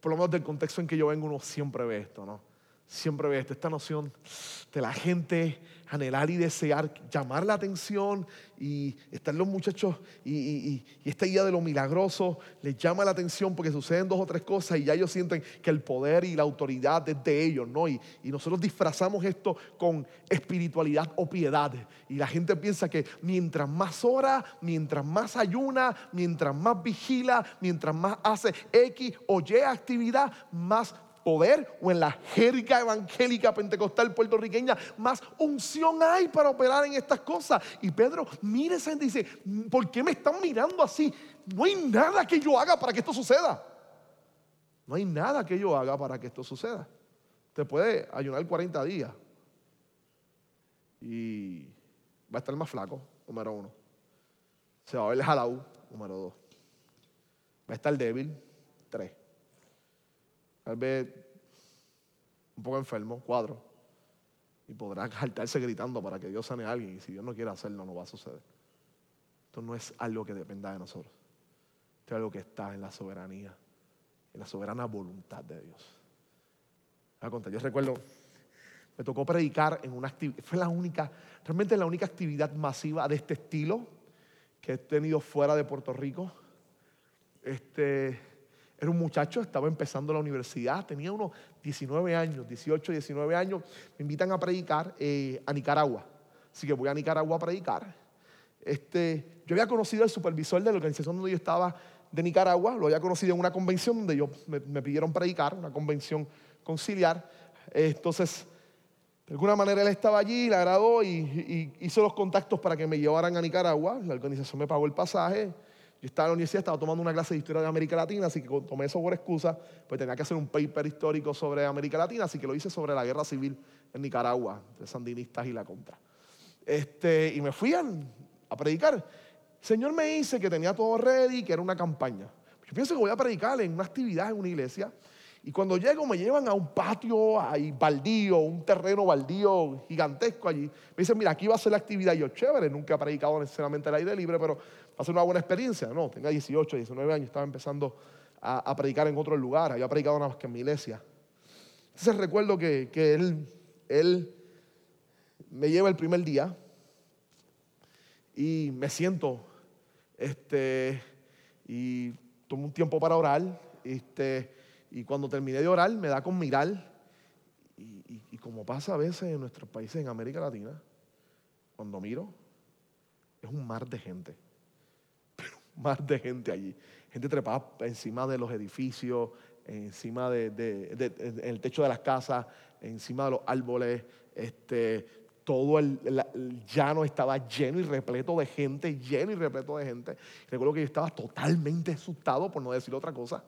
por lo menos del contexto en que yo vengo, uno siempre ve esto, ¿no? Siempre ve esto, esta noción de la gente anhelar y desear llamar la atención y están los muchachos y, esta idea de lo milagroso les llama la atención porque suceden dos o tres cosas y ya ellos sienten que el poder y la autoridad es de ellos, ¿no? Y, y nosotros disfrazamos esto con espiritualidad o piedad y la gente piensa que mientras más ora, mientras más ayuna, mientras más vigila, mientras más hace X o Y actividad, más poder o en la jerga evangélica pentecostal puertorriqueña, más unción hay para operar en estas cosas. Y Pedro mire esa gente y dice, ¿por qué me están mirando así? No hay nada que yo haga para que esto suceda. No hay nada que yo haga para que esto suceda. Usted puede ayunar 40 días y va a estar más flaco, número uno. Se va a ver jalao, número dos. Va a estar débil, tres tal vez un poco enfermo, cuadro, y podrá jaltarse gritando para que Dios sane a alguien, y si Dios no quiere hacerlo, no va a suceder. Esto no es algo que dependa de nosotros. Esto es algo que está en la soberanía, en la soberana voluntad de Dios. Yo recuerdo, me tocó predicar en una actividad, fue la única, realmente la única actividad masiva de este estilo que he tenido fuera de Puerto Rico. Este, era un muchacho, estaba empezando la universidad, tenía unos 19 años, 18, 19 años. Me invitan a predicar eh, a Nicaragua. Así que voy a Nicaragua a predicar. Este, yo había conocido al supervisor de la organización donde yo estaba de Nicaragua, lo había conocido en una convención donde yo, me, pidieron predicar, una convención conciliar. entonces, de alguna manera él estaba allí, le agradó y, y hizo los contactos para que me llevaran a Nicaragua. La organización me pagó el pasaje Yo estaba en la universidad, estaba tomando una clase de historia de América Latina, así que tomé eso por excusa, pues tenía que hacer un paper histórico sobre América Latina, así que lo hice sobre la guerra civil en Nicaragua, de sandinistas y la contra. Este, y me fui a, predicar. El Señor me dice que tenía todo ready, que era una campaña. Yo pienso que voy a predicar en una actividad en una iglesia. Y cuando llego me llevan a un patio ahí baldío, un terreno baldío gigantesco allí. Me dicen, mira, aquí va a ser la actividad. Y yo, chévere, nunca he predicado necesariamente al aire libre, pero a ser una buena experiencia. No, tenga 18, 19 años, estaba empezando a, predicar en otro lugar. Había predicado nada más que en mi iglesia. Entonces recuerdo que, que él, él me lleva el primer día y me siento este, y tomo un tiempo para orar. Este, y cuando terminé de orar, me da con mirar. Y, como pasa a veces en nuestros países en América Latina, cuando miro, es un mar de gente. Mar de gente allí. Gente trepada encima de los edificios, encima del de, el techo de las casas, encima de los árboles. Este, todo el, el, llano estaba lleno y repleto de gente, lleno y repleto de gente. Recuerdo que yo estaba totalmente asustado, por no decir otra cosa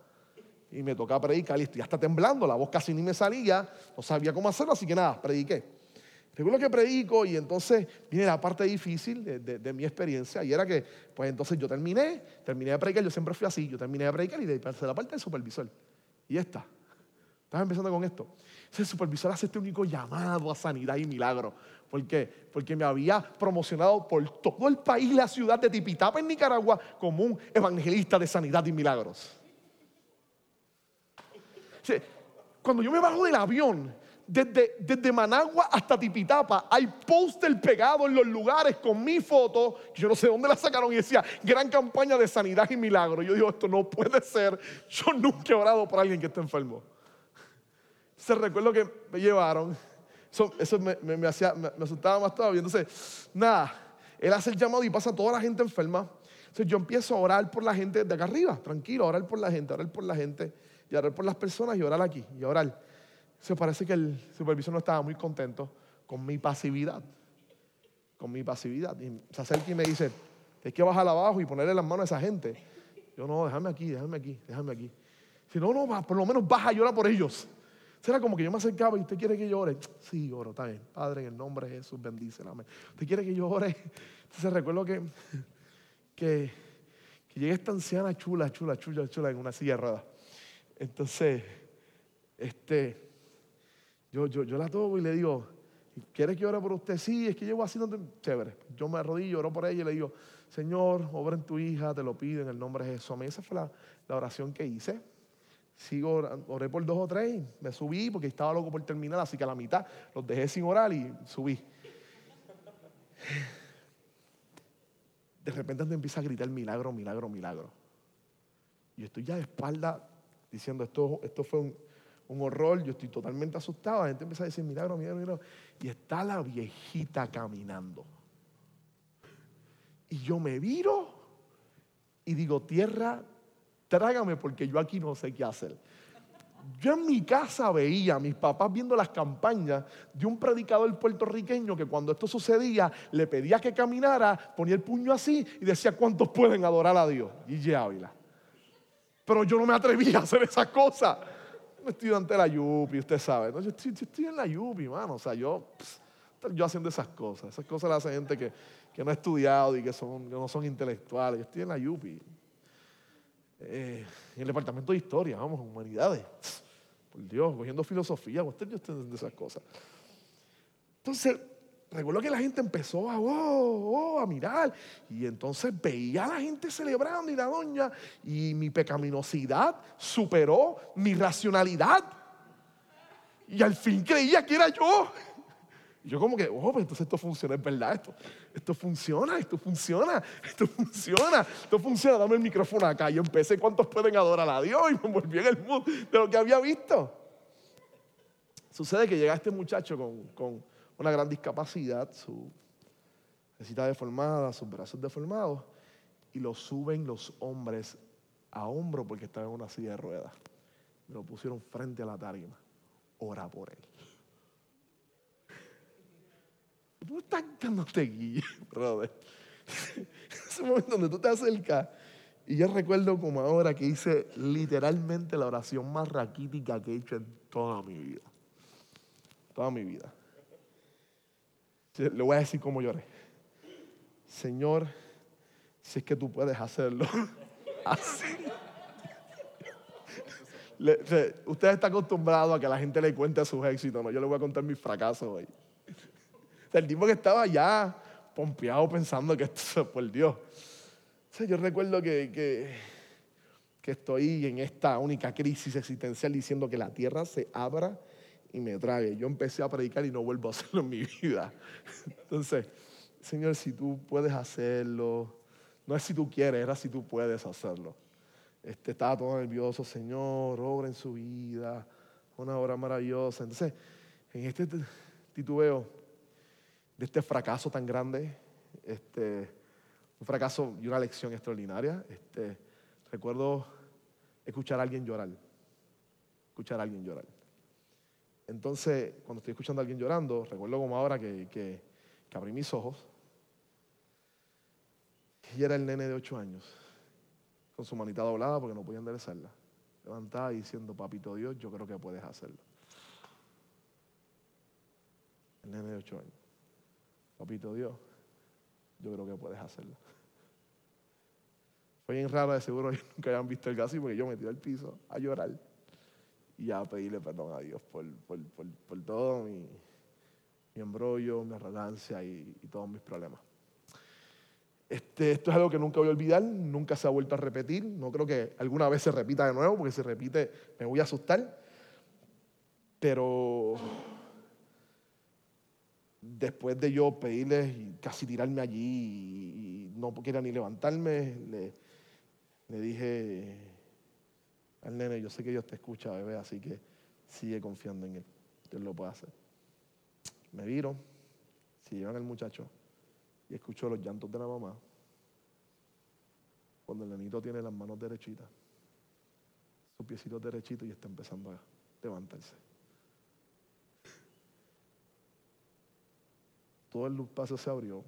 y me tocaba predicar y ya está temblando, la voz casi ni me salía, no sabía cómo hacerlo, así que nada, prediqué. Recuerdo que predico y entonces viene la parte difícil de, mi experiencia y era que, pues entonces yo terminé, terminé de predicar, yo siempre fui así, yo terminé de predicar y de la parte del supervisor. Y está. Estaba empezando con esto. Ese supervisor hace este único llamado a sanidad y milagro. ¿Por qué? Porque me había promocionado por todo el país, la ciudad de Tipitapa en Nicaragua, como un evangelista de sanidad y milagros. Cuando yo me bajo del avión, desde, Managua hasta Tipitapa hay póster pegado en los lugares con mi foto. Yo no sé dónde la sacaron y decía gran campaña de sanidad y milagro. Yo digo, esto no puede ser. Yo nunca he orado por alguien que esté enfermo. Se recuerdo que me llevaron. Eso, me, asustaba más todavía. Entonces, nada, él hace el llamado y pasa a toda la gente enferma. Entonces yo empiezo a orar por la gente de acá arriba, tranquilo, orar por la gente, orar por la gente y orar por las personas y orar aquí y orar. Se parece que el supervisor no estaba muy contento con mi pasividad. Con mi pasividad. Y se acerca y me dice, hay que bajar abajo y ponerle las manos a esa gente. Yo no, déjame aquí, déjame aquí, déjame aquí. Si no, no, por lo menos baja y ora por ellos. Será como que yo me acercaba y usted quiere que yo. Sí, oro, está bien. Padre, en el nombre de Jesús, bendícela. ¿Usted quiere que yo ore? Entonces recuerdo que, que, que llegué esta anciana chula, chula, chula, chula en una silla de. Entonces, este, yo, yo, yo la toco y le digo, ¿quiere que ore por usted? Sí, es que llevo haciendo chévere. Yo me arrodillo, oro por ella y le digo, Señor, obra en tu hija, te lo pido en el nombre de Jesús. esa fue la, oración que hice. Sigo, oré por dos o tres, me subí porque estaba loco por terminar, así que a la mitad los dejé sin orar y subí. De repente me empieza a gritar milagro, milagro, milagro. Y estoy ya de espalda diciendo esto, esto fue un, horror, yo estoy totalmente asustado. La gente empieza a decir, milagro, milagro, milagro. Y está la viejita caminando. Y yo me viro y digo, tierra, trágame porque yo aquí no sé qué hacer. Yo en mi casa veía a mis papás viendo las campañas de un predicador puertorriqueño que cuando esto sucedía le pedía que caminara, ponía el puño así y decía cuántos pueden adorar a Dios. Y Ávila. Pero yo no me atreví a hacer esa cosa. No estoy ante la Yupi, usted sabe. yo, estoy, en la Yupi, mano. O sea, yo, yo haciendo esas cosas. Esas cosas las hace gente que, no ha estudiado y que, son, no son intelectuales. Yo estoy en la Yupi. Eh, en el departamento de historia, vamos, humanidades. Por Dios, cogiendo filosofía. Usted, yo estoy haciendo esas cosas. Entonces, recuerdo que la gente empezó a, oh, oh, a mirar y entonces veía a la gente celebrando y la doña y mi pecaminosidad superó mi racionalidad y al fin creía que era yo. Y yo como que, oh, pues entonces esto funciona, es verdad, esto, esto funciona, esto funciona, esto funciona, esto funciona, dame el micrófono acá. Y empecé, ¿cuántos pueden adorar a Dios? Y me volví en el mundo de lo que había visto. Sucede que llega este muchacho con una gran discapacidad, su necesita deformada, sus brazos deformados, y lo suben los hombres a hombro porque estaba en una silla de ruedas. Me lo pusieron frente a la tarima. Ora por él. Tú estás dándote guía, brother. ese momento donde tú te acercas Y yo recuerdo como ahora que hice literalmente la oración más raquítica que he hecho en toda mi vida. Toda mi vida. Le voy a decir cómo lloré. Señor, si es que tú puedes hacerlo. Así. usted está acostumbrado a que la gente le cuente sus éxitos, ¿no? Yo le voy a contar mis fracasos hoy. el tipo que estaba ya pompeado pensando que esto, por Dios. yo recuerdo que, que, que estoy en esta única crisis existencial diciendo que la tierra se abra y me trague. Yo empecé a predicar y no vuelvo a hacerlo en mi vida. Entonces, Señor, si tú puedes hacerlo, no es si tú quieres, era si tú puedes hacerlo. Este, estaba todo nervioso, Señor, obra en su vida, una obra maravillosa. Entonces, en este titubeo de este fracaso tan grande, este, un fracaso y una lección extraordinaria, este, recuerdo escuchar a alguien llorar, escuchar a alguien llorar. Entonces, cuando estoy escuchando a alguien llorando, recuerdo como ahora que, que, que abrí mis ojos y era el nene de ocho años, con su manita doblada porque no podía enderezarla. Levantada diciendo, papito Dios, yo creo que puedes hacerlo. El nene de ocho años. Papito Dios, yo creo que puedes hacerlo. Fue bien raro, de seguro nunca hayan visto el caso porque yo me al piso a llorar y a pedirle perdón a Dios por, todo mi, embrollo, mi arrogancia y todos mis problemas. Este, esto es algo que nunca voy a olvidar, nunca se ha vuelto a repetir. No creo que alguna vez se repita de nuevo, porque si repite me voy a asustar. Pero después de yo pedirles y casi tirarme allí y no quería ni levantarme, le, le dije al nene, yo sé que Dios te escucha, bebé, así que sigue confiando en Él. Dios lo puede hacer. Me viro, si llevan al muchacho y escucho los llantos de la mamá. Cuando el nenito tiene las manos derechitas, sus piecitos derechitos y está empezando a levantarse. Todo el paso se abrió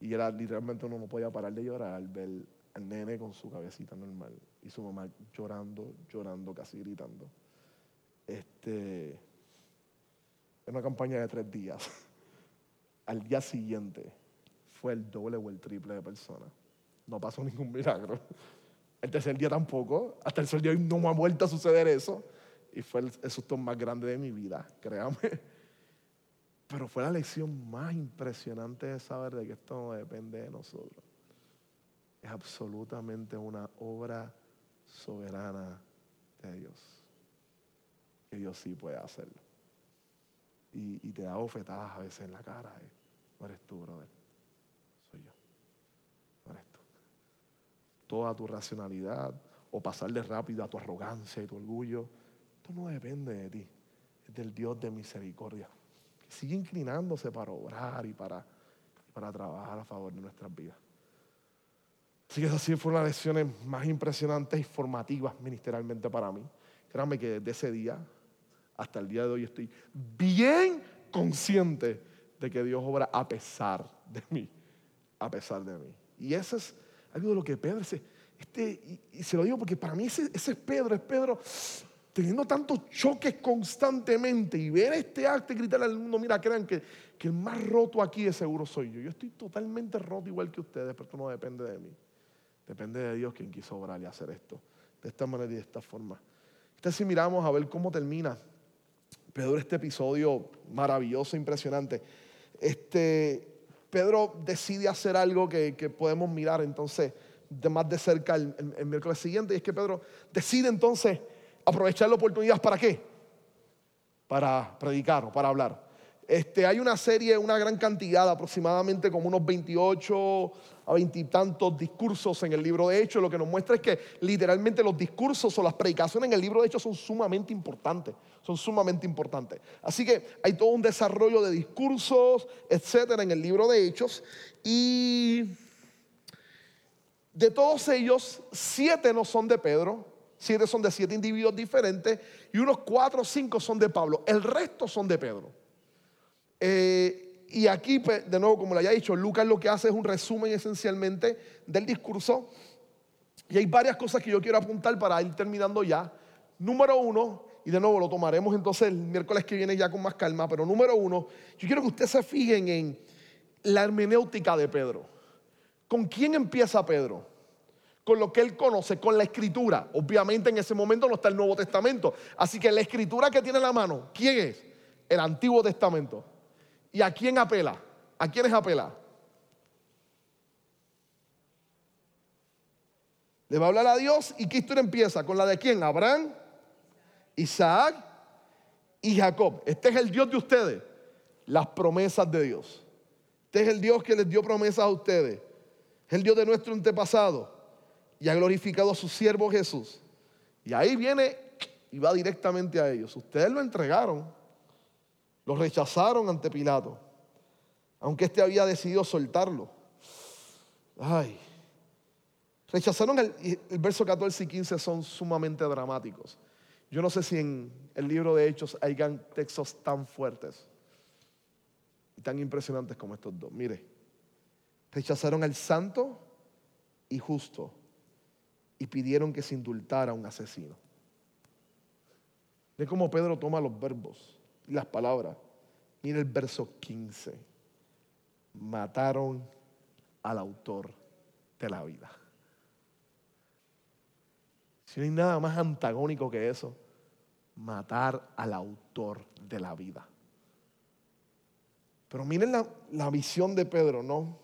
y era literalmente uno no podía parar de llorar al ver al nene con su cabecita normal y su mamá llorando, llorando, casi gritando. Este, es una campaña de tres días al día siguiente fue el doble o el triple de personas. No pasó ningún milagro. El tercer día tampoco. Hasta el tercer día no me ha vuelto a suceder eso. Y fue el, susto más grande de mi vida, créame. Pero fue la lección más impresionante de saber de que esto no depende de nosotros. Es absolutamente una obra soberana de Dios. Que Dios sí puede hacerlo y, te da bofetadas a veces en la cara. No eres tú, brother. Soy yo. No eres tú. Toda tu racionalidad o pasarle rápido a tu arrogancia y tu orgullo, esto no depende de ti. Es del Dios de misericordia. Que sigue inclinándose para obrar y para, para trabajar a favor de nuestras vidas. Así que esas sí fueron las lecciones más impresionantes y formativas ministerialmente para mí. Créanme que desde ese día hasta el día de hoy estoy bien consciente de que Dios obra a pesar de mí, a pesar de mí. Y eso es algo de lo que Pedro, ese, este, y, se lo digo porque para mí ese, ese es Pedro, es Pedro teniendo tantos choques constantemente y ver este acto y gritarle al mundo, mira, crean que, que el más roto aquí de seguro soy yo. Yo estoy totalmente roto igual que ustedes, pero esto no depende de mí. Depende de Dios quien quiso obrar y hacer esto, de esta manera y de esta forma. Entonces si miramos a ver cómo termina Pedro, este episodio maravilloso, impresionante. Este, Pedro decide hacer algo que, podemos mirar entonces de más de cerca el, miércoles siguiente, y es que Pedro decide entonces aprovechar la oportunidad para qué? Para predicar o para hablar. Este, hay una serie, una gran cantidad, aproximadamente como unos 28 a 20 y tantos discursos en el libro de Hechos. Lo que nos muestra es que literalmente los discursos o las predicaciones en el libro de Hechos son sumamente importantes. Son sumamente importantes. Así que hay todo un desarrollo de discursos, etcétera, en el libro de Hechos. Y de todos ellos, siete no son de Pedro, siete son de siete individuos diferentes y unos cuatro o cinco son de Pablo. El resto son de Pedro. Eh, Y aquí, pues, de nuevo, como le haya dicho, Lucas lo que hace es un resumen esencialmente del discurso. Y hay varias cosas que yo quiero apuntar para ir terminando ya. Número uno, y de nuevo lo tomaremos entonces el miércoles que viene ya con más calma, pero número uno, yo quiero que ustedes se fijen en la hermenéutica de Pedro. ¿Con quién empieza Pedro? Con lo que él conoce, con la escritura. Obviamente en ese momento no está el Nuevo Testamento. Así que la escritura que tiene en la mano, ¿quién es? El Antiguo Testamento. ¿Y a quién apela? ¿A quiénes apela? Le va a hablar a Dios y ¿qué historia empieza? ¿Con la de quién? Abraham, Isaac y Jacob. Este es el Dios de ustedes. Las promesas de Dios. Este es el Dios que les dio promesas a ustedes. Es el Dios de nuestro antepasado. Y ha glorificado a su siervo Jesús. Y ahí viene y va directamente a ellos. Ustedes lo entregaron. Lo rechazaron ante Pilato. Aunque éste había decidido soltarlo. Ay. Rechazaron el, el verso 14 y 15 son sumamente dramáticos. Yo no sé si en el libro de Hechos hay textos tan fuertes y tan impresionantes como estos dos. Mire, rechazaron al santo y justo y pidieron que se indultara a un asesino. Ve cómo Pedro toma los verbos las palabras. Mire el verso 15. Mataron al autor de la vida. Si no hay nada más antagónico que eso, matar al autor de la vida. Pero miren la, la, visión de Pedro, ¿no?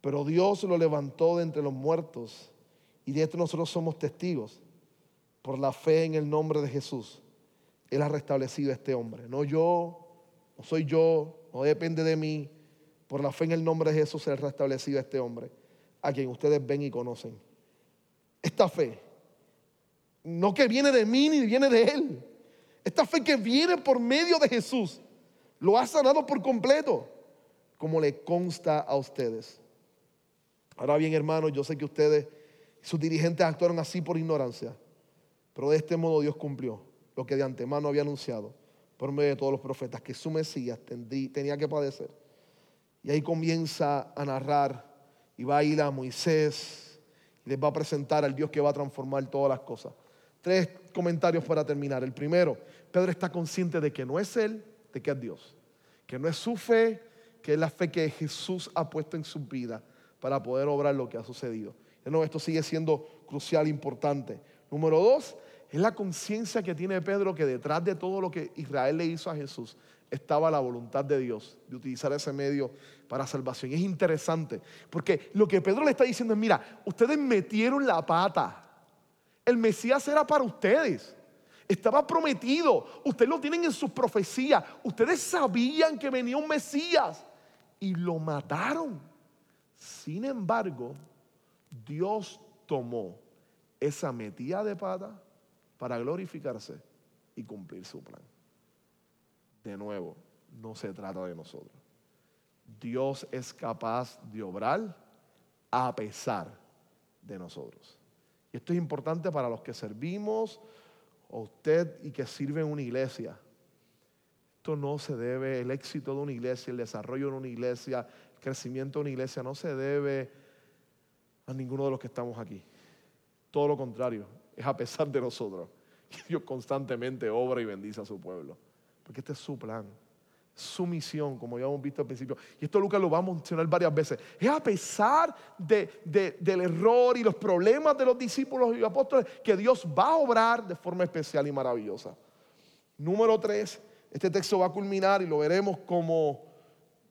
Pero Dios lo levantó de entre los muertos y de esto nosotros somos testigos por la fe en el nombre de Jesús. Él ha restablecido a este hombre. No yo, no soy yo, no depende de mí. Por la fe en el nombre de Jesús, Él ha restablecido a este hombre, a quien ustedes ven y conocen. Esta fe no que viene de mí ni viene de Él. Esta fe que viene por medio de Jesús lo ha sanado por completo, como le consta a ustedes. Ahora bien, hermanos, yo sé que ustedes, sus dirigentes actuaron así por ignorancia, pero de este modo Dios cumplió lo que de antemano había anunciado por medio de todos los profetas, que su Mesías tenía que padecer. Y ahí comienza a narrar y va a ir a Moisés y les va a presentar al Dios que va a transformar todas las cosas. Tres comentarios para terminar. El primero, Pedro está consciente de que no es él, de que es Dios. Que no es su fe, que es la fe que Jesús ha puesto en su vida para poder obrar lo que ha sucedido. No, esto sigue siendo crucial, importante. Número dos, es la conciencia que tiene Pedro que detrás de todo lo que Israel le hizo a Jesús estaba la voluntad de Dios de utilizar ese medio para salvación. Es interesante, porque lo que Pedro le está diciendo es, mira, ustedes metieron la pata. El Mesías era para ustedes. Estaba prometido. Ustedes lo tienen en sus profecías. Ustedes sabían que venía un Mesías y lo mataron. Sin embargo, Dios tomó esa metida de pata para glorificarse y cumplir su plan. De nuevo, no se trata de nosotros. Dios es capaz de obrar a pesar de nosotros. Y esto es importante para los que servimos, a usted y que sirve en una iglesia. Esto no se debe, el éxito de una iglesia, el desarrollo de una iglesia, el crecimiento de una iglesia, no se debe a ninguno de los que estamos aquí. Todo lo contrario, es a pesar de nosotros. Dios constantemente obra y bendice a su pueblo. Porque este es su plan su misión, como ya hemos visto al principio. Y esto Lucas lo va a mencionar varias veces. Es a pesar del error y los problemas de los discípulos y apóstoles que Dios va a obrar de forma especial y maravillosa. Número tres, este texto va a culminar y lo veremos como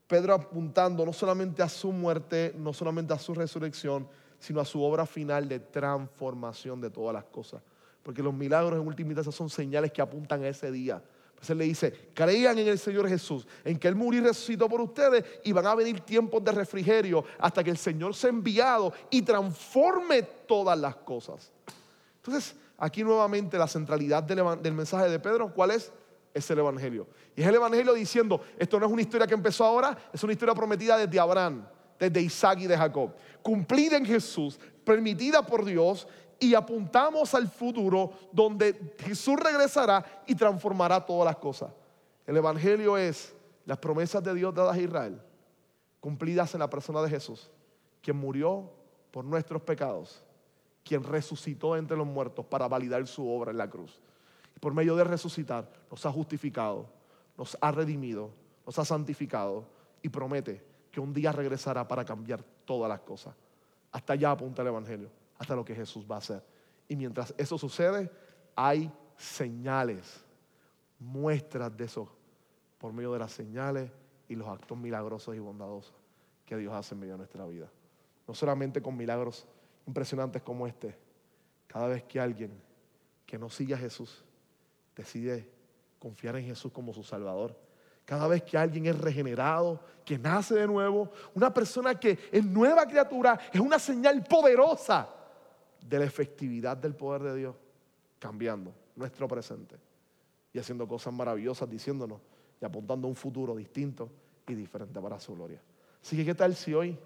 Pedro apuntando no solamente a su muerte, no solamente a su resurrección, sino a su obra final de transformación de todas las cosas. Porque los milagros en última instancia son señales que apuntan a ese día entonces le dice, creían en el Señor Jesús, en que Él murió y resucitó por ustedes y van a venir tiempos de refrigerio hasta que el Señor sea enviado y transforme todas las cosas. Entonces, aquí nuevamente la centralidad del, mensaje de Pedro, ¿cuál es? Es el Evangelio. Y es el Evangelio diciendo, esto no es una historia que empezó ahora, es una historia prometida desde Abraham, desde Isaac y de Jacob. Cumplida en Jesús, permitida por Dios y apuntamos al futuro donde Jesús regresará y transformará todas las cosas. El Evangelio es las promesas de Dios dadas a Israel, cumplidas en la persona de Jesús, quien murió por nuestros pecados, quien resucitó entre los muertos para validar su obra en la cruz. Y por medio de resucitar, nos ha justificado, nos ha redimido, nos ha santificado y promete que un día regresará para cambiar todas las cosas. Hasta allá apunta el Evangelio, hasta lo que Jesús va a hacer. Y mientras eso sucede, hay señales, muestras de eso, por medio de las señales y los actos milagrosos y bondadosos que Dios hace en medio de nuestra vida. No solamente con milagros impresionantes como este, cada vez que alguien que no sigue a Jesús decide confiar en Jesús como su Salvador, cada vez que alguien es regenerado, que nace de nuevo, una persona que es nueva criatura, es una señal poderosa de la efectividad del poder de Dios, cambiando nuestro presente y haciendo cosas maravillosas, diciéndonos y apuntando a un futuro distinto y diferente para su gloria. Así que, ¿qué tal si hoy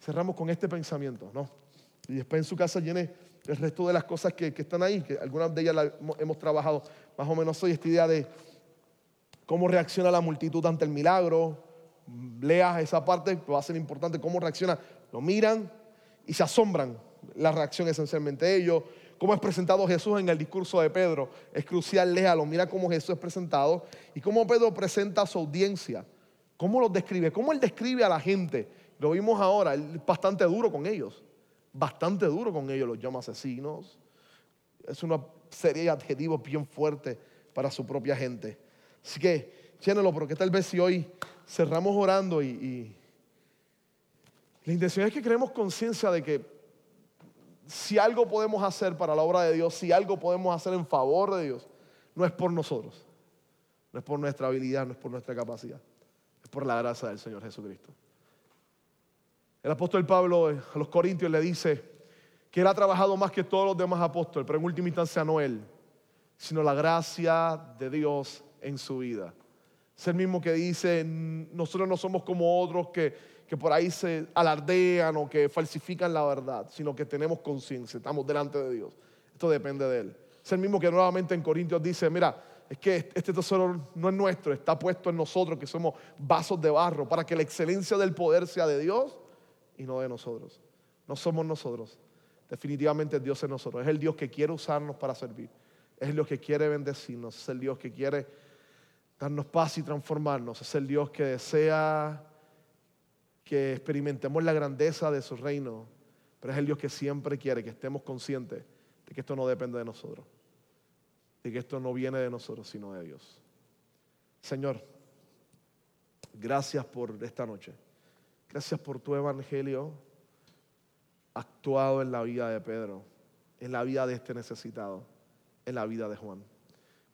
cerramos con este pensamiento? ¿no? Y después en su casa llene el resto de las cosas que, están ahí, que algunas de ellas las hemos trabajado más o menos hoy, esta idea de cómo reacciona la multitud ante el milagro. Leas esa parte, va a ser importante cómo reacciona. Lo miran y se asombran. La reacción esencialmente de ellos. Cómo es presentado Jesús en el discurso de Pedro. Es crucial, léalo. Mira cómo Jesús es presentado y cómo Pedro presenta a su audiencia. Cómo los describe, cómo él describe a la gente. Lo vimos ahora, él es bastante duro con ellos. Bastante duro con ellos, los llama asesinos. Es una serie de adjetivos bien fuertes para su propia gente. Así que, llénelo, porque tal vez si hoy cerramos orando y, la intención es que creemos conciencia de que si algo podemos hacer para la obra de Dios, si algo podemos hacer en favor de Dios, no es por nosotros, no es por nuestra habilidad, no es por nuestra capacidad, es por la gracia del Señor Jesucristo. El apóstol Pablo a los Corintios le dice que él ha trabajado más que todos los demás apóstoles, pero en última instancia no él, sino la gracia de Dios en su vida. Es el mismo que dice, nosotros no somos como otros que, que por ahí se alardean o que falsifican la verdad, sino que tenemos conciencia, estamos delante de Dios. Esto depende de Él. Es el mismo que nuevamente en Corintios dice, mira, es que este tesoro no es nuestro, está puesto en nosotros, que somos vasos de barro, para que la excelencia del poder sea de Dios y no de nosotros. No somos nosotros. Definitivamente Dios es nosotros. Es el Dios que quiere usarnos para servir. Es el Dios que quiere bendecirnos. Es el Dios que quiere darnos paz y transformarnos. Es el Dios que desea que experimentemos la grandeza de su reino, pero es el Dios que siempre quiere que estemos conscientes de que esto no depende de nosotros, de que esto no viene de nosotros, sino de Dios. Señor, gracias por esta noche. Gracias por tu evangelio actuado en la vida de Pedro, en la vida de este necesitado, en la vida de Juan.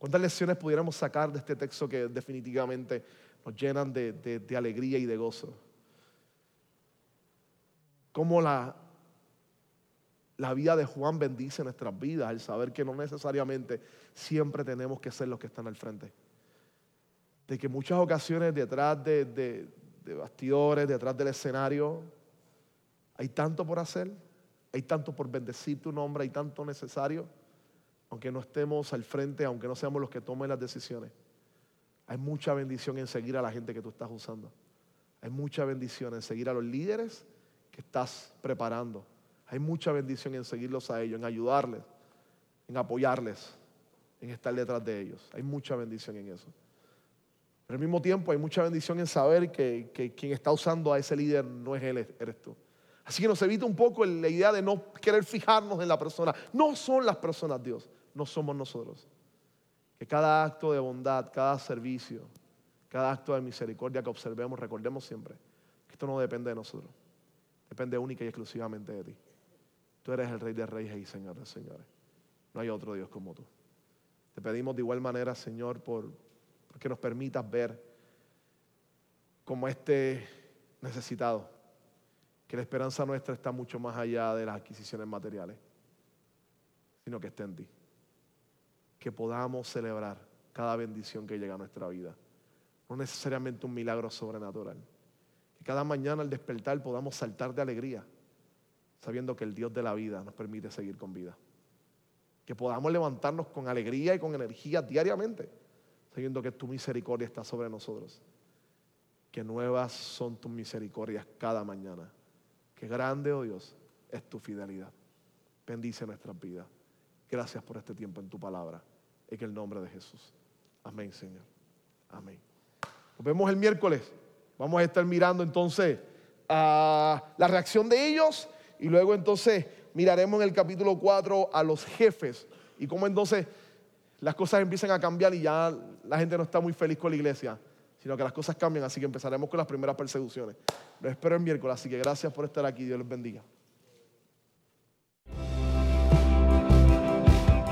¿Cuántas lecciones pudiéramos sacar de este texto que definitivamente nos llenan de, alegría y de gozo? Cómo la, la vida de Juan bendice nuestras vidas, al saber que no necesariamente siempre tenemos que ser los que están al frente. De que muchas ocasiones detrás de, de bastidores, detrás del escenario, hay tanto por hacer, hay tanto por bendecir tu nombre, hay tanto necesario aunque no estemos al frente, aunque no seamos los que tomen las decisiones. Hay mucha bendición en seguir a la gente que tú estás usando. Hay mucha bendición en seguir a los líderes que estás preparando. Hay mucha bendición en seguirlos a ellos, en ayudarles, en apoyarles, en estar detrás de ellos. Hay mucha bendición en eso. Pero al mismo tiempo hay mucha bendición en saber que, que quien está usando a ese líder no es él, eres tú. Así que nos evita un poco la idea de no querer fijarnos en la persona. No son las personas Dios no somos nosotros. Que cada acto de bondad, cada servicio, cada acto de misericordia que observemos, recordemos siempre que esto no depende de nosotros. Depende única y exclusivamente de ti. Tú eres el Rey de Reyes y Señor de Señores. No hay otro Dios como tú. Te pedimos de igual manera, Señor, por, que nos permitas ver como este necesitado, que la esperanza nuestra está mucho más allá de las adquisiciones materiales, sino que esté en ti que podamos celebrar cada bendición que llega a nuestra vida. No necesariamente un milagro sobrenatural. Que cada mañana al despertar podamos saltar de alegría, sabiendo que el Dios de la vida nos permite seguir con vida. Que podamos levantarnos con alegría y con energía diariamente, sabiendo que tu misericordia está sobre nosotros. que nuevas son tus misericordias cada mañana. Que grande, oh Dios, es tu fidelidad. Bendice nuestras vidas. Gracias por este tiempo en tu palabra. En el nombre de Jesús. Amén, Señor. Amén. Nos vemos el miércoles. Vamos a estar mirando entonces a la reacción de ellos y luego entonces miraremos en el capítulo 4 a los jefes y cómo entonces las cosas empiezan a cambiar y ya la gente no está muy feliz con la iglesia, sino que las cosas cambian, así que empezaremos con las primeras persecuciones. Lo espero el miércoles, así que gracias por estar aquí, Dios les bendiga.